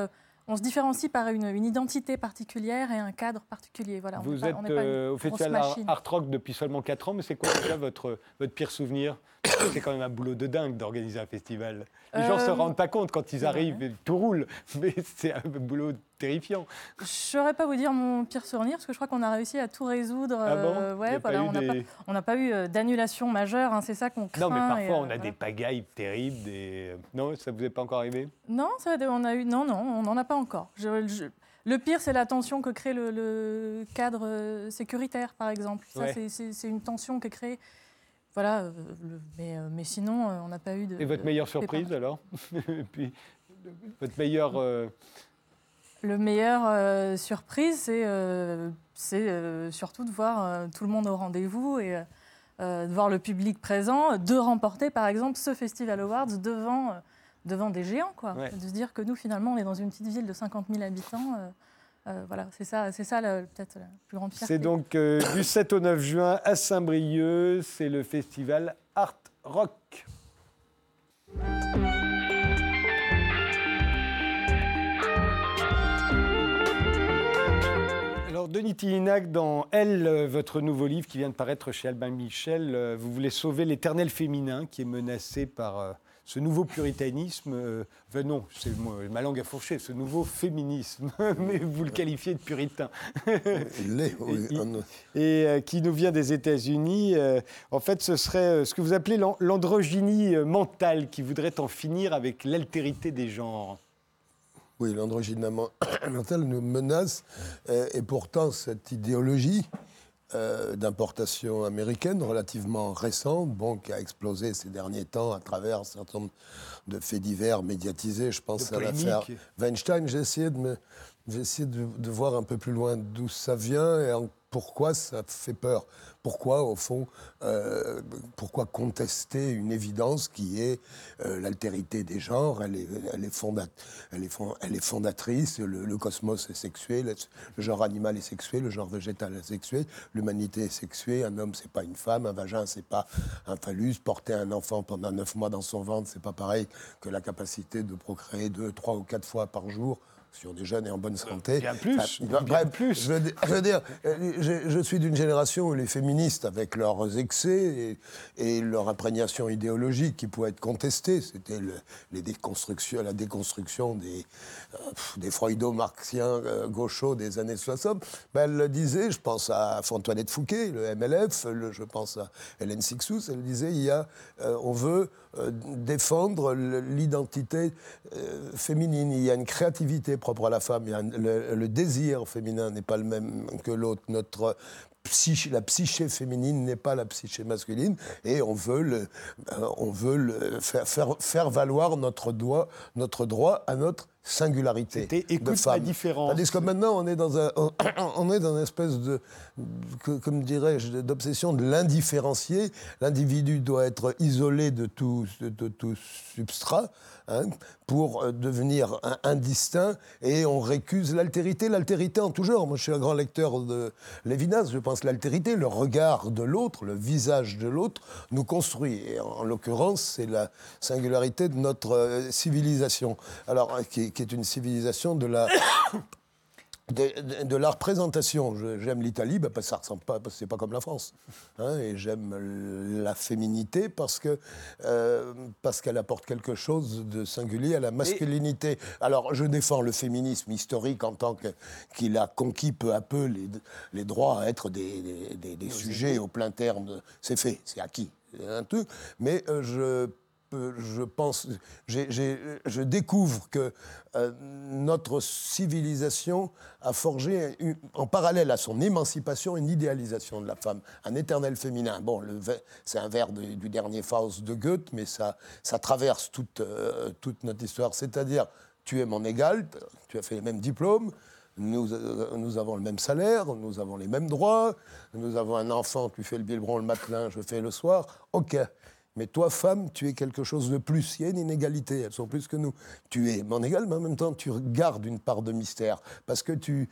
on se différencie par une, identité particulière et un cadre particulier. Voilà, Vous êtes euh, au Festival Art, Rock depuis seulement 4 ans, mais c'est quoi déjà votre, votre pire souvenir? (coughs) C'est quand même un boulot de dingue d'organiser un festival. Les gens ne se euh, rendent pas compte quand ils arrivent, tout roule, (laughs) mais c'est un boulot terrifiant. Je ne saurais pas vous dire mon pire souvenir, parce que je crois qu'on a réussi à tout résoudre. Ah bon? euh, ouais, voilà, on n'a pas, pas, eu d'annulation majeure, hein, c'est ça qu'on craint. Non, mais parfois on a des pagailles terribles. Des... Non, ça ne vous est pas encore arrivé? Non, ça, on a eu... non, non, on n'en a pas encore. Le pire, c'est la tension que crée le, cadre euh, sécuritaire, par exemple. Ça, c'est une tension qui est créée. Voilà, euh, mais, mais, sinon, on n'a pas eu de. Et votre meilleure surprise alors (laughs) Et puis, votre meilleure. Le meilleur euh, surprise, c'est euh, euh, surtout de voir tout le monde au rendez-vous et de voir le public présent, de remporter par exemple ce Festival Awards devant, devant des géants. Quoi. De se dire que nous, finalement, on est dans une petite ville de 50 000 habitants. Voilà, c'est ça, peut-être la plus grande fierté. C'est donc du 7 au 9 juin à Saint-Brieuc, c'est le festival Art Rock. Denis Tillinac, dans Elle, euh, votre nouveau livre qui vient de paraître chez Albin Michel, euh, vous voulez sauver l'éternel féminin qui est menacé par euh, ce nouveau puritanisme. enfin non, c'est ma langue a fourché, ce nouveau féminisme, (laughs) mais vous le qualifiez de puritain. Il l'est, oui. Et, et qui nous vient des États-Unis. en fait, ce serait ce que vous appelez l'androgynie mentale qui voudrait en finir avec l'altérité des genres. Oui, l'androgyne (coughs) mentale nous menace, euh, et pourtant cette idéologie euh, d'importation américaine relativement récente, bon, qui a explosé ces derniers temps à travers un certain nombre de faits divers médiatisés. Je pense à l'affaire Weinstein. J'ai essayé, de, de, voir un peu plus loin d'où ça vient et en pourquoi ça fait peur? Pourquoi, au fond, euh, pourquoi contester une évidence qui est euh, l'altérité des genres? Elle est, elle est, elle est, elle est fondatrice, le, cosmos est sexué, le, genre animal est sexué, le genre végétal est sexué, l'humanité est sexuée, un homme c'est pas une femme, un vagin c'est pas un phallus, porter un enfant pendant neuf mois dans son ventre c'est pas pareil que la capacité de procréer deux, trois ou quatre fois par jour sur des jeunes et en bonne santé. Bien plus. bien plus. Je veux, dire, je, suis d'une génération où les féministes, avec leurs excès et, leur imprégnation idéologique qui pouvait être contestée, c'était les déconstructions, la déconstruction des, euh, des freudo-marxiens euh, gauchos des années 60, ben, elle disait, je pense à Antoinette Fouquet, le MLF, je pense à Hélène Sixous, elle disait, il y a, euh, on veut défendre l'identité féminine, il y a une créativité propre à la femme. le, désir féminin n'est pas le même que l'autre. Notre psyché, la psyché féminine n'est pas la psyché masculine, et on veut, euh, on veut faire, faire, valoir notre, notre droit à notre singularité de femme. différence. Tandis que maintenant, on est dans un, on (coughs) est dans une espèce de, comme dirais-je, d'obsession de l'indifférencier. L'individu doit être isolé de tout, de tout substrat. Hein, pour euh, devenir indistinct et on récuse l'altérité, l'altérité en tout genre. Moi, je suis un grand lecteur de Lévinas, je pense que l'altérité, le regard de l'autre, le visage de l'autre, nous construit. Et en, l'occurrence, c'est la singularité de notre euh, civilisation. Alors, qui, est une civilisation de la (coughs) de, la représentation. J'aime l'Italie bah, parce que ça ressemble pas, parce que c'est pas comme la France. Hein, et j'aime la féminité parce que euh, parce qu'elle apporte quelque chose de singulier à la masculinité. Alors je défends le féminisme historique en tant qu'il a conquis peu à peu les, les droits à être des, des, des sujets au plein terme. C'est fait, c'est acquis. Un truc. Mais euh, je je pense, je découvre que euh, notre civilisation a forgé, en parallèle à son émancipation, une idéalisation de la femme, un éternel féminin. Bon, c'est un vers du dernier Faust de Goethe, mais ça, traverse toute, euh, toute notre histoire. C'est-à-dire, tu es mon égal, tu as fait les mêmes diplômes, nous, euh, nous, avons le même salaire, nous avons les mêmes droits, nous avons un enfant, tu fais le biberon le matin, je fais le soir. OK. Mais toi, femme, tu es quelque chose de plus. Il y a une inégalité, elles sont plus que nous. Tu es mon égal, mais en même temps, tu gardes une part de mystère. Parce que tu,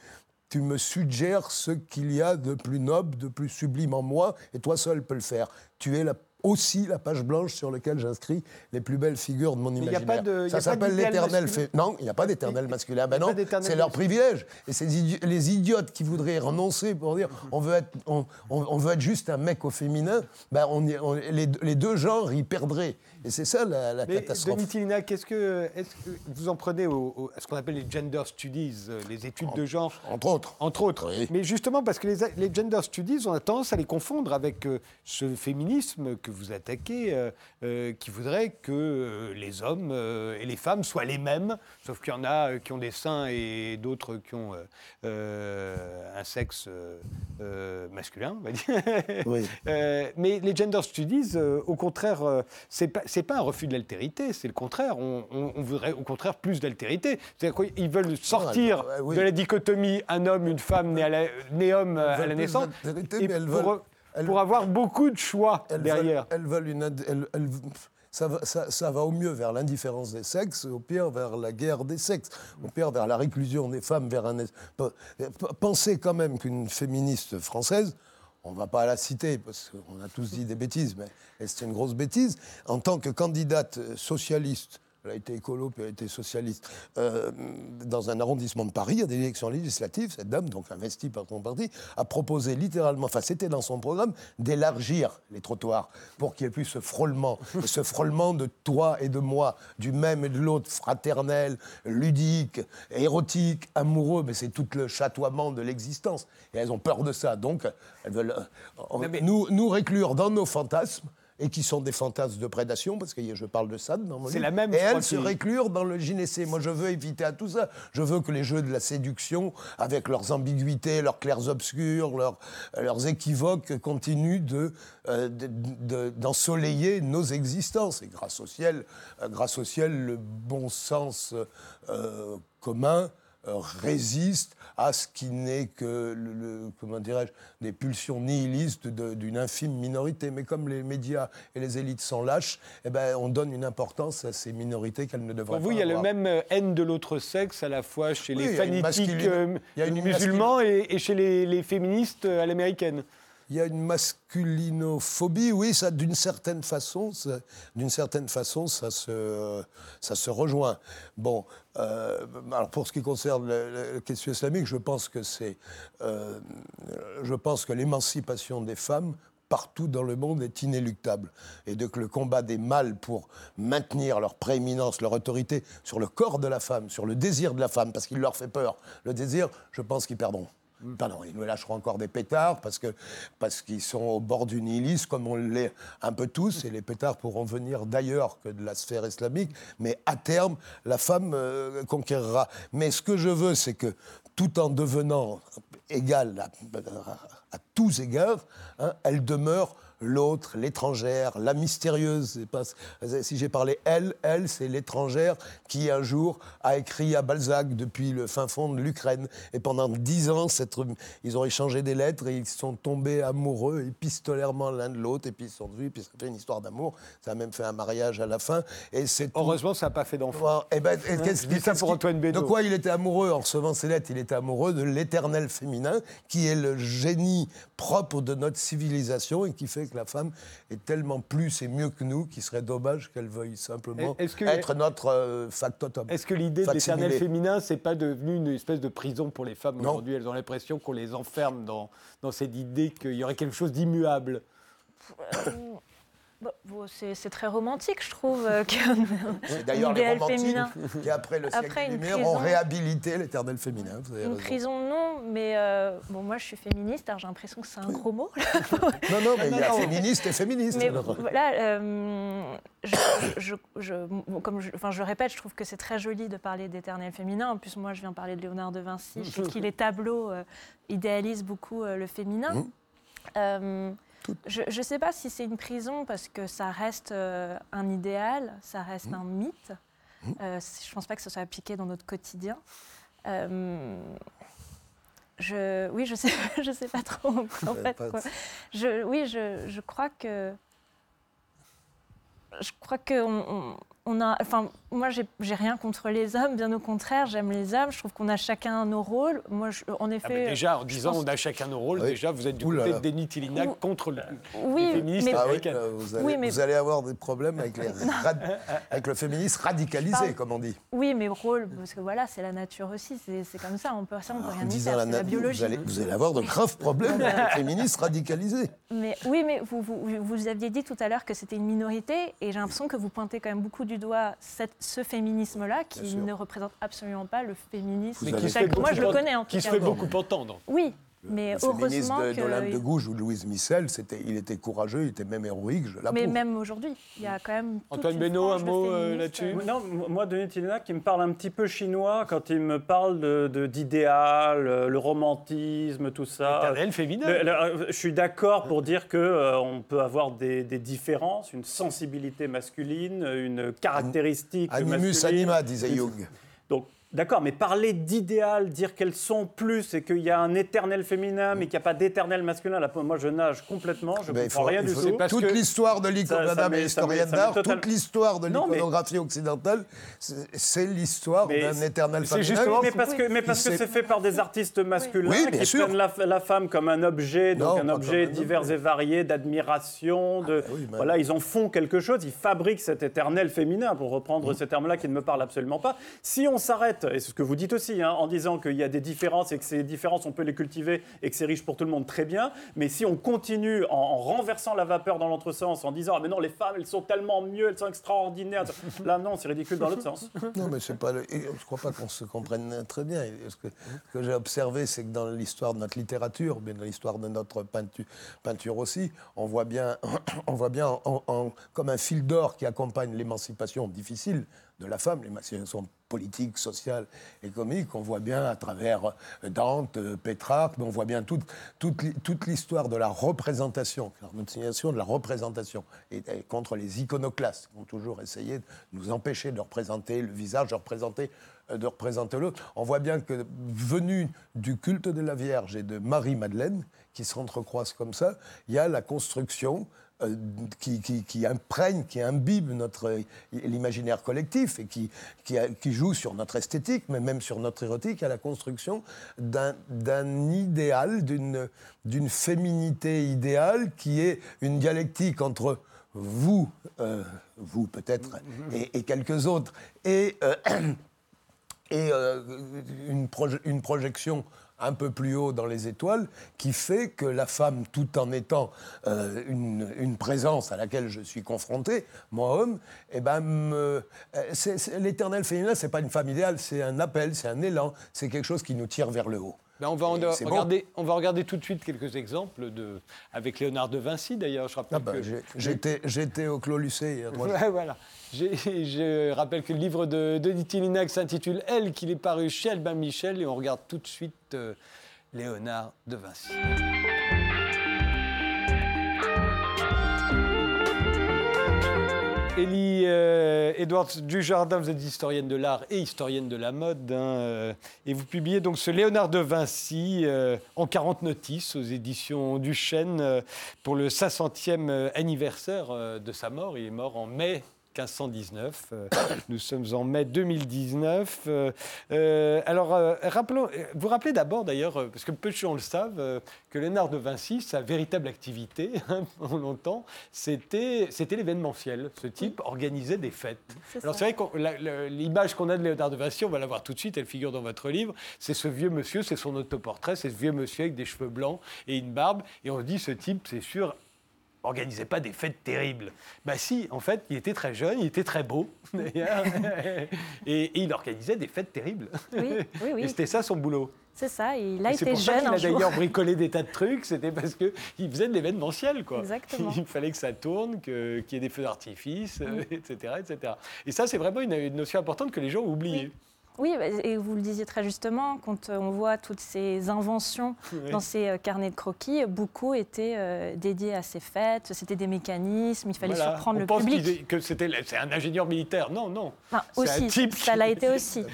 tu me suggères ce qu'il y a de plus noble, de plus sublime en moi, et toi seul peux le faire. Tu es la aussi la page blanche sur laquelle j'inscris les plus belles figures de mon imaginaire. ça s'appelle l'éternel fait. Non, il n'y a pas d'éternel masculin. (laughs) Ben non, c'est leur privilège. Et c'est les idiotes qui voudraient renoncer pour dire (laughs) on veut être, on, veut être juste un mec au féminin. Ben on, les, les, deux genres y perdraient. Et c'est ça la, la Mais catastrophe. Denis Tilina, qu'est-ce que, est que vous en prenez au, à ce qu'on appelle les gender studies, euh, les études de genre? Entre autres. Entre autres. Mais justement, parce que les, les, gender studies, on a tendance à les confondre avec euh, ce féminisme que vous attaquez, euh, qui voudrait que les hommes et les femmes soient les mêmes, sauf qu'il y en a qui ont des seins et d'autres qui ont un sexe masculin, on va dire. (laughs) Oui. mais les gender studies, au contraire, c'est pas pas un refus de l'altérité, c'est le contraire. On, voudrait au contraire plus d'altérité. C'est-à-dire qu'ils veulent sortir de la dichotomie un homme, une femme, né, à la, homme à la naissance, pour, avoir beaucoup de choix derrière. elles veulent une. ça, va, ça, va, au mieux vers l'indifférence des sexes, au pire vers la guerre des sexes, au pire vers la réclusion des femmes, vers un... Pensez quand même qu'une féministe française, on ne va pas la citer parce qu'on a tous dit des bêtises, mais c'est une grosse bêtise, en tant que candidate socialiste elle a été écolo, puis elle a été socialiste, euh, dans un arrondissement de Paris, à des élections législatives, cette dame, donc investie par son parti, a proposé littéralement, enfin c'était dans son programme, d'élargir les trottoirs pour qu'il y ait plus ce frôlement, (laughs) ce frôlement de toi et de moi, du même et de l'autre, fraternel, ludique, érotique, amoureux, mais c'est tout le chatoiement de l'existence. Et elles ont peur de ça, donc elles veulent euh, nous, nous réclure dans nos fantasmes et qui sont des fantasmes de prédation, parce que je parle de ça dans mon C'est la même Et elles se réclurent dans le gynécée. Moi, je veux éviter à tout ça. Je veux que les jeux de la séduction, avec leurs ambiguïtés, leurs clairs obscurs, leurs, leurs équivoques, continuent de, euh, d'ensoleiller nos existences. Et grâce au ciel, euh, grâce au ciel le bon sens euh, commun résiste à ce qui n'est que, le, comment dirais-je, des pulsions nihilistes d'une infime minorité. Mais comme les médias et les élites sont lâches, eh ben, on donne une importance à ces minorités qu'elles ne devraient pas Pour vous, il y a le même euh, haine de l'autre sexe à la fois chez les fanatiques euh, musulmans et, et, chez les, les féministes à l'américaine il y a une masculinophobie, oui, ça, d'une certaine façon, d'une certaine façon, ça se, ça se rejoint. Bon, euh, alors pour ce qui concerne la, question islamique, je pense que c'est, euh, je pense que l'émancipation des femmes partout dans le monde est inéluctable. Et donc le combat des mâles pour maintenir leur prééminence, leur autorité sur le corps de la femme, sur le désir de la femme, parce qu'il leur fait peur. Le désir, je pense qu'ils perdront. Pardon, ils nous lâcheront encore des pétards parce que parce qu'ils sont au bord du nihilisme, comme on l'est un peu tous, et les pétards pourront venir d'ailleurs que de la sphère islamique. Mais à terme, la femme euh, conquérera. Mais ce que je veux, c'est que tout en devenant égale à, tous égards, hein, elle demeure l'autre, l'étrangère, la mystérieuse. Pas, si j'ai parlé elle, elle, c'est l'étrangère qui un jour a écrit à Balzac depuis le fin fond de l'Ukraine. Et pendant dix ans, cette, ils ont échangé des lettres et ils sont tombés amoureux épistolairement l'un de l'autre. Et puis ils sont devenus, puis ça fait une histoire d'amour. Ça a même fait un mariage à la fin. Et c'est Heureusement, ça n'a pas fait d'enfant. Et eh ben, hein, qu'est-ce ça pour Antoine De quoi il était amoureux en recevant ces lettres? Il était amoureux de l'éternel féminin, qui est le génie propre de notre civilisation et qui fait que la femme est tellement plus et mieux que nous qu'il serait dommage qu'elle veuille simplement être notre euh, factotum. Est-ce que l'idée de l'éternel féminin, c'est pas devenu une espèce de prison pour les femmes aujourd'hui? Elles ont l'impression qu'on les enferme dans, dans cette idée qu'il y aurait quelque chose d'immuable. (coughs) (coughs) (coughs) Euh, bah, c'est très romantique, je trouve. Euh, (laughs) c'est d'ailleurs les romantiques féminin. qui, après le siècle après, des Lumières, ont réhabilité l'éternel féminin. une prison, non, mais euh, bon, moi je suis féministe, alors j'ai l'impression que c'est un gros mot. (laughs) non, non, mais il y a féministe et féministe. Mais voilà, euh, je, comme je, enfin, je répète, je trouve que c'est très joli de parler d'éternel féminin. En plus, moi je viens parler de Léonard de Vinci. Je trouve (laughs) que les tableaux idéalisent beaucoup le féminin. Mmh. Je ne sais pas si c'est une prison parce que ça reste euh, un idéal, ça reste mmh. un mythe. Mmh. Euh, je ne pense pas que ce soit appliqué dans notre quotidien. Euh, je, oui, je ne sais, (laughs) je sais pas trop (laughs) en fait. Je, oui, je, je, crois que je crois qu'on on a, enfin, moi, j'ai rien contre les hommes, bien au contraire, j'aime les hommes. Je trouve qu'on a chacun nos rôles. Moi, en ah, effet. déjà, en disant on a chacun nos rôles, déjà, vous êtes du côté de Denis contre le, oui, féministe ah vous, allez, vous, allez, avoir des problèmes avec, les avec le féminisme radicalisé, comme on dit. Oui, mais rôle, parce que voilà, c'est la nature aussi. C'est comme ça. On peut, ça, on peut rien y faire. La, biologie. Vous allez, vous allez, avoir de graves problèmes avec le féminisme radicalisé. Mais oui, mais vous, vous, vous aviez dit tout à l'heure que c'était une minorité, et j'ai l'impression que vous pointez quand même beaucoup du doigt cette, ce féminisme-là qui ne représente absolument pas le féminisme. qui moi, je le connais en tout Qui se fait beaucoup entendre. Oui, mais le heureusement de, d'Olympe de Gouges ou de Louise Michel, c'était, il était courageux, il était même héroïque, je Mais même aujourd'hui, il y a quand même. Antoine Benoît, un mot euh, là-dessus Non, moi, Denis Tillina, qui me parle un petit peu chinois quand il me parle de, d'idéal, euh, le romantisme, tout ça. L'éternel féminin. je suis d'accord pour dire qu'on euh, on peut avoir des, des, différences, une sensibilité masculine, une caractéristique. Animus masculine. anima, disait Jung. Donc D'accord, mais parler d'idéal, dire qu'elles sont plus et qu'il y a un éternel féminin, mais qu'il n'y a pas d'éternel masculin, là, moi je nage complètement, je ne comprends rien du tout. Toute l'histoire de l'iconographie, historienne d'art, toute l'histoire de l'iconographie occidentale, c'est l'histoire d'un éternel féminin. Mais parce que mais parce que c'est fait par des artistes masculins qui prennent la, femme comme un objet, donc un objet divers et varié d'admiration, de ah bah voilà, ils en font quelque chose, ils fabriquent cet éternel féminin, pour reprendre mmh. ce terme-là qui ne me parle absolument pas. Si on s'arrête et c'est ce que vous dites aussi, hein, en disant qu'il y a des différences et que ces différences, on peut les cultiver et que c'est riche pour tout le monde, très bien. Mais si on continue en, renversant la vapeur dans l'autre sens, en disant, ah, mais non, les femmes, elles sont tellement mieux, elles sont extraordinaires. Là, non, c'est ridicule dans l'autre sens. (laughs) Non, mais pas. Je ne crois pas qu'on se comprenne très bien. Ce que, j'ai observé, c'est que dans l'histoire de notre littérature, mais dans l'histoire de notre peinture, aussi, on voit bien, (clears throat) on voit bien en, comme un fil d'or qui accompagne l'émancipation difficile de la femme, l'émancipation politique, sociale et comique. On voit bien à travers euh, Dante, euh, Pétrarque, mais on voit bien toute, toute, l'histoire de la représentation, de la représentation, et, contre les iconoclastes qui ont toujours essayé de nous empêcher de représenter le visage, de représenter euh, de représenter l'autre. On voit bien que, venu du culte de la Vierge et de Marie-Madeleine, qui s'entrecroisent comme ça, il y a la construction euh, qui, imprègne, qui imbibe notre l'imaginaire collectif et qui, joue sur notre esthétique, mais même sur notre érotique, à la construction d'un idéal, d'une féminité idéale qui est une dialectique entre vous, euh, vous peut-être, et, quelques autres, et, euh, (clears throat) une projection un peu plus haut dans les étoiles, qui fait que la femme, tout en étant euh, une, présence à laquelle je suis confronté, moi homme, eh ben, euh, l'éternel féminin, c'est pas une femme idéale, c'est un appel, c'est un élan, c'est quelque chose qui nous tire vers le haut. Ben, on, va regarder, on va regarder tout de suite quelques exemples de, avec Léonard de Vinci d'ailleurs. Je rappelle ah ben, que j'étais au Clos Lucé. voilà. Je rappelle que le livre de Denis Tillinac s'intitule Elle, qu'il est paru chez Albin Michel, et on regarde tout de suite euh, Léonard de Vinci. Elie euh, Edwards Dujardin, vous êtes historienne de l'art et historienne de la mode. Hein, euh, et vous publiez donc ce Léonard de Vinci euh, en 40 notices aux éditions du Chêne pour le 500e anniversaire de sa mort. Il est mort en mai 1519. Euh, (coughs) nous sommes en mai 2019. Euh, euh, alors, rappelons, vous rappelez d'abord d'ailleurs, parce que peu de gens le savent, que Léonard de Vinci, sa véritable activité, (laughs) hein, pendant longtemps, c'était l'événementiel. Ce type organisait des fêtes. Alors c'est vrai que l'image qu'on a de Léonard de Vinci, on va la voir tout de suite, elle figure dans votre livre, c'est ce vieux monsieur, c'est son autoportrait, c'est ce vieux monsieur avec des cheveux blancs et une barbe, et on se dit, ce type, c'est sûr, organisait pas des fêtes terribles. Bah si, en fait, il était très jeune, il était très beau, (laughs) d'ailleurs, (laughs) et, il organisait des fêtes terribles. Oui, oui, oui. Et c'était ça son boulot. C'est ça, il a été jeune. C'est pour ça qu'il a d'ailleurs (laughs) bricolé des tas de trucs, c'était parce qu'il faisait de l'événementiel. Quoi. Exactement. Il fallait que ça tourne, qu'il y ait des feux d'artifice, etc., etc. Et ça, c'est vraiment une, notion importante que les gens ont oubliée. Oui, bah, et vous le disiez très justement, quand euh, on voit toutes ces inventions dans ces euh, carnets de croquis, beaucoup étaient euh, dédiés à ces fêtes. C'était des mécanismes, il fallait surprendre le public. que c'était c'est un ingénieur militaire. Non, non. aussi, ça l'a été (laughs) aussi.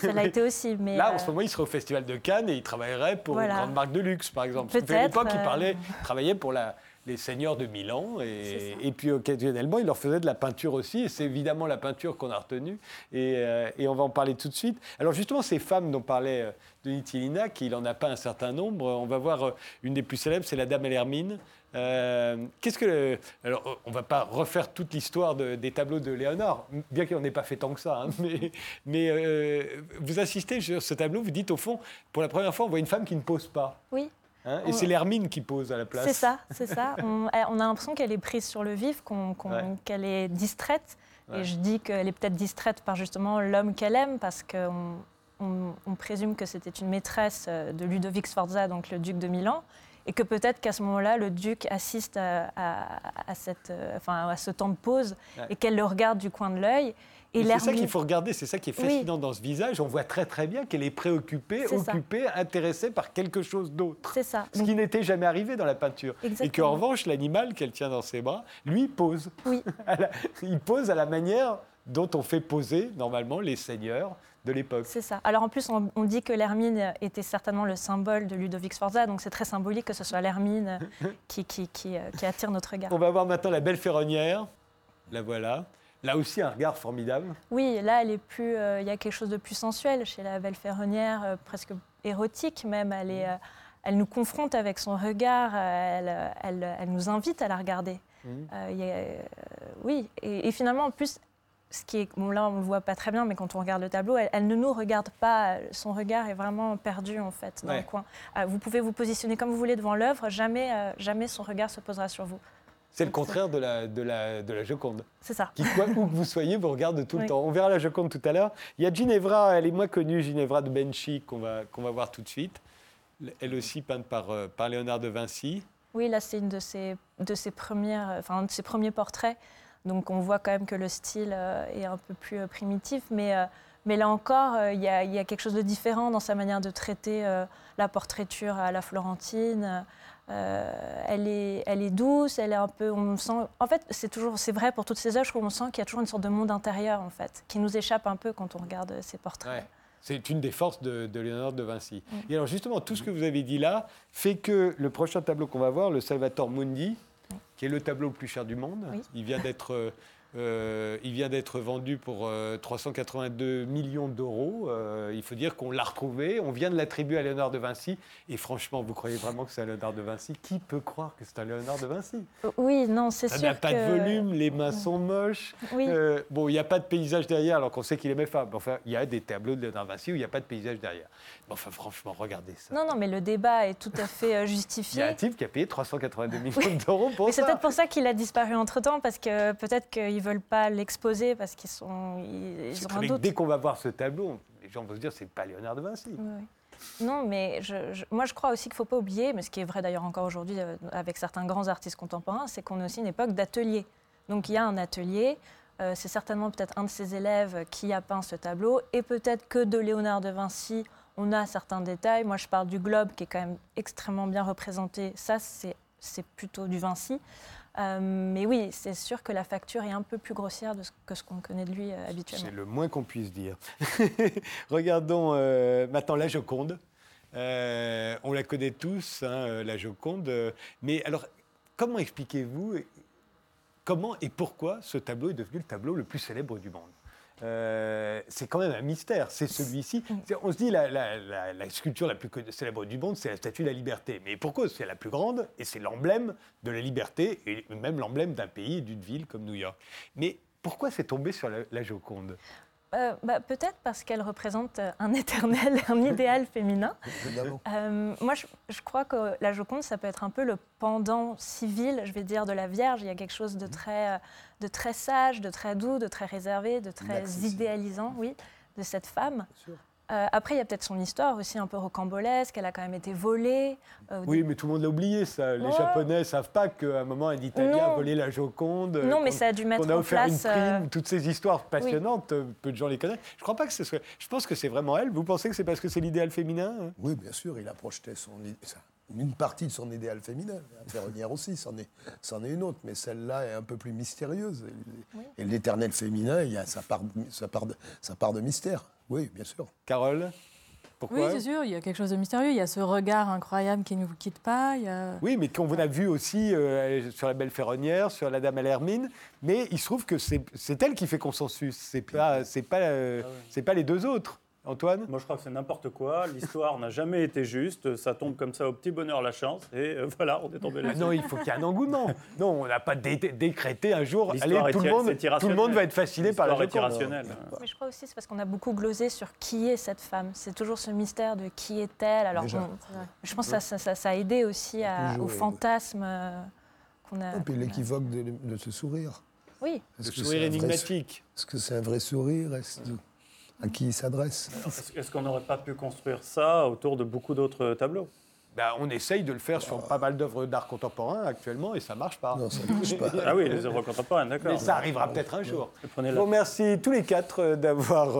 ça l'a été aussi. Mais Là, en ce moment, il serait au Festival de Cannes et il travaillerait pour une grande marque de luxe, par exemple. Peut-être. À l'époque, il parlait, travaillait pour la les seigneurs de Milan. Et, et, puis occasionnellement, il leur faisait de la peinture aussi. Et c'est évidemment la peinture qu'on a retenue. Et, euh, et, on va en parler tout de suite. Alors justement, ces femmes dont parlait euh, Denis Tillina, qu'il n'en a pas un certain nombre, on va voir euh, une des plus célèbres, c'est la Dame Hermine. Qu'est-ce que alors on va pas refaire toute l'histoire des tableaux de Léonard, bien qu'il n'en ait pas fait tant que ça. Hein, (laughs) mais, mais vous assistez sur ce tableau, vous dites au fond, pour la première fois, on voit une femme qui ne pose pas. Oui. Hein, et c'est l'hermine qui pose à la place. C'est ça, c'est ça. (laughs) On, a l'impression qu'elle est prise sur le vif, qu'elle est distraite. Et je dis qu'elle est peut-être distraite par justement l'homme qu'elle aime, parce qu'on on, présume que c'était une maîtresse euh, de Ludovic Sforza, donc le duc de Milan, et que peut-être qu'à ce moment-là, le duc assiste à, cette, euh, enfin, à ce temps de pause et qu'elle le regarde du coin de l'œil. C'est ça qu'il faut regarder, c'est ça qui est fascinant dans ce visage. On voit très très bien qu'elle est préoccupée, occupée, intéressée par quelque chose d'autre. C'est ça. Ce qui n'était jamais arrivé dans la peinture. Exactement. Et qu'en revanche, l'animal qu'elle tient dans ses bras, lui, pose. Oui. (laughs) Il pose à la manière dont on fait poser normalement les seigneurs de l'époque. C'est ça. Alors en plus, on, dit que l'hermine était certainement le symbole de Ludovic Sforza, donc c'est très symbolique que ce soit l'hermine (laughs) qui, qui, qui, euh, qui, attire notre regard. On va voir maintenant la belle ferronnière. La voilà. Là aussi, un regard formidable. Oui, là, elle est plus. Euh, il y a quelque chose de plus sensuel chez la belle ferronnière, euh, presque érotique même. Elle, est, euh, elle nous confronte avec son regard. Elle, elle, elle nous invite à la regarder. Mmh. oui, et, finalement, en plus, ce qui est, bon, là, on ne le voit pas très bien, mais quand on regarde le tableau, elle, ne nous regarde pas. Son regard est vraiment perdu, en fait, dans le coin. vous pouvez vous positionner comme vous voulez devant l'œuvre, jamais, jamais son regard se posera sur vous. C'est le contraire de la, de la, de la Joconde. C'est ça. Qui, quoi, où que vous soyez, vous regarde tout le temps. On verra la Joconde tout à l'heure. Il y a Ginevra, elle est moins connue, Ginevra de Benchi, qu'on va, qu'on va voir tout de suite. Elle aussi peinte par, euh, par Léonard de Vinci. Oui, là, c'est une de ses, de ses premières, enfin, un de ses premiers portraits. Donc, on voit quand même que le style euh, est un peu plus euh, primitif. Mais, mais là encore, il y, a, y, a quelque chose de différent dans sa manière de traiter la portraiture à la florentine. Euh, elle, est, elle est douce, elle est un peu. On sent, en fait, c'est toujours, c'est vrai pour toutes ces œuvres, on sent qu'il y a toujours une sorte de monde intérieur, en fait, qui nous échappe un peu quand on regarde ces portraits. C'est une des forces de, de Léonard de Vinci. Et alors justement, tout ce que vous avez dit là fait que le prochain tableau qu'on va voir, le Salvator Mundi, qui est le tableau le plus cher du monde, il vient d'être euh, euh, il vient d'être vendu pour 382 euh, millions d'euros. Euh, il faut dire qu'on l'a retrouvé. On vient de l'attribuer à Léonard de Vinci. Et franchement, vous croyez vraiment que c'est Léonard de Vinci? Qui peut croire que c'est un Léonard de Vinci? Oui, non, c'est sûr. Ça n'a pas de volume, les mains sont moches. bon, il n'y a pas de paysage derrière, alors qu'on sait qu'il aimait femme. Enfin, il y a des tableaux de Léonard de Vinci où il n'y a pas de paysage derrière. enfin, franchement, regardez ça. Non, non, mais le débat est tout à fait justifié. il y a un type qui a payé 382 millions d'euros pour mais ça. C'est peut-être pour ça qu'il a disparu entre-temps, parce que peut-être qu'il ils veulent pas l'exposer parce qu'ils sont ils, ont un doute. Dès qu'on va voir ce tableau, les gens vont se dire c'est pas Léonard de Vinci. Non, mais je, moi je crois aussi qu'il ne faut pas oublier, mais ce qui est vrai d'ailleurs encore aujourd'hui euh, avec certains grands artistes contemporains, c'est qu'on est aussi une époque d'atelier. Donc il y a un atelier, euh, c'est certainement peut-être un de ses élèves qui a peint ce tableau, et peut-être que de Léonard de Vinci, on a certains détails. Moi je parle du globe qui est quand même extrêmement bien représenté. Ça, c'est plutôt du Vinci. Mais oui, c'est sûr que la facture est un peu plus grossière de ce, que ce qu'on connaît de lui habituellement. C'est le moins qu'on puisse dire. (laughs) Regardons maintenant la Joconde. on la connaît tous, hein, la Joconde. Mais alors, comment expliquez-vous comment et pourquoi ce tableau est devenu le tableau le plus célèbre du monde? Euh, c'est quand même un mystère, c'est celui-ci. Mm. On se dit la, la, sculpture la plus célèbre du monde, c'est la statue de la liberté. Mais pourquoi C'est la plus grande et c'est l'emblème de la liberté et même l'emblème d'un pays et d'une ville comme New York. Mais pourquoi c'est tombé sur la, Joconde? Euh, bah, Peut-être parce qu'elle représente euh, un (laughs) éternel, un idéal féminin. Euh, moi, je, crois que la Joconde, ça peut être un peu le pendant civil, je vais dire, de la Vierge. Il y a quelque chose de mmh. très, de très sage, de très doux, de très réservé, de très idéalisant, oui, de cette femme. Euh, après, il y a peut-être son histoire aussi un peu rocambolesque. Elle a quand même été volée. Euh, oui, mais tout le monde l'a oublié, ça. Les Japonais ne savent pas qu'à un moment, un Italien a volé la Joconde. Non, mais ça a dû mettre on a offert Une prime, euh, Toutes ces histoires passionnantes, peu de gens les connaissent. Je crois pas que ce soit. Je pense que c'est vraiment elle. Vous pensez que c'est parce que c'est l'idéal féminin hein? Oui, bien sûr. Il a projeté son une partie de son idéal féminin. La ferronnière aussi, c'en est, est une autre, mais celle-là est un peu plus mystérieuse. Et l'éternel féminin, il y a sa part, sa part, de, sa part de mystère. Oui, bien sûr. Carole pourquoi oui, c'est sûr, il y a quelque chose de mystérieux. Il y a ce regard incroyable qui ne vous quitte pas. Oui, mais qu'on vous a vu aussi euh, sur la Belle Ferronnière, sur la Dame à l'Hermine. Mais il se trouve que c'est elle qui fait consensus. C'est pas, pas, euh, ah pas les deux autres. Antoine Moi, je crois que c'est n'importe quoi. L'histoire n'a jamais été juste. Ça tombe comme ça au petit bonheur la chance. Et euh, (laughs) voilà, on est tombé là. non, il faut qu'il y ait un engouement. Non, on n'a pas décrété un jour. Allez, tout le, monde, tout le monde va être fasciné par la est irrationnelle. Mais je crois aussi c'est parce qu'on a beaucoup glosé sur qui est cette femme. C'est toujours ce mystère de qui est-elle. Alors, je pense que ça, ça, a aidé aussi au fantasme euh, qu'on a. Et puis l'équivoque de, ce sourire. Oui. Le sourire énigmatique. Est-ce que c'est un vrai sourire? À qui il s'adresse. Est-ce qu'on n'aurait pas pu construire ça autour de beaucoup d'autres tableaux? Ben, on essaye de le faire sur pas mal d'œuvres d'art contemporain actuellement et ça marche pas. Non, ça marche pas. (laughs) ah oui, les œuvres contemporaines, d'accord. Mais ça arrivera peut-être un jour. Je vous remercie tous les quatre euh, d'avoir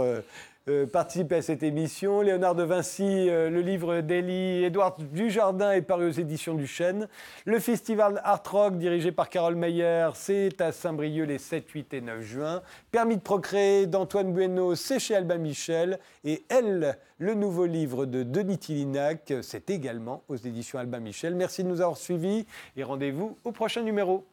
euh, participer à cette émission. Léonard de Vinci, euh, le livre d'Elie Edouard Dujardin est paru aux éditions du Chêne. Le festival Art Rock, dirigé par Carole Meyer, c'est à Saint-Brieuc les 7, 8 et 9 juin. Permis de procréer d'Antoine Bueno, c'est chez Albin Michel. Et Elle, le nouveau livre de Denis Tillinac, c'est également aux éditions Albin Michel. Merci de nous avoir suivis et rendez-vous au prochain numéro.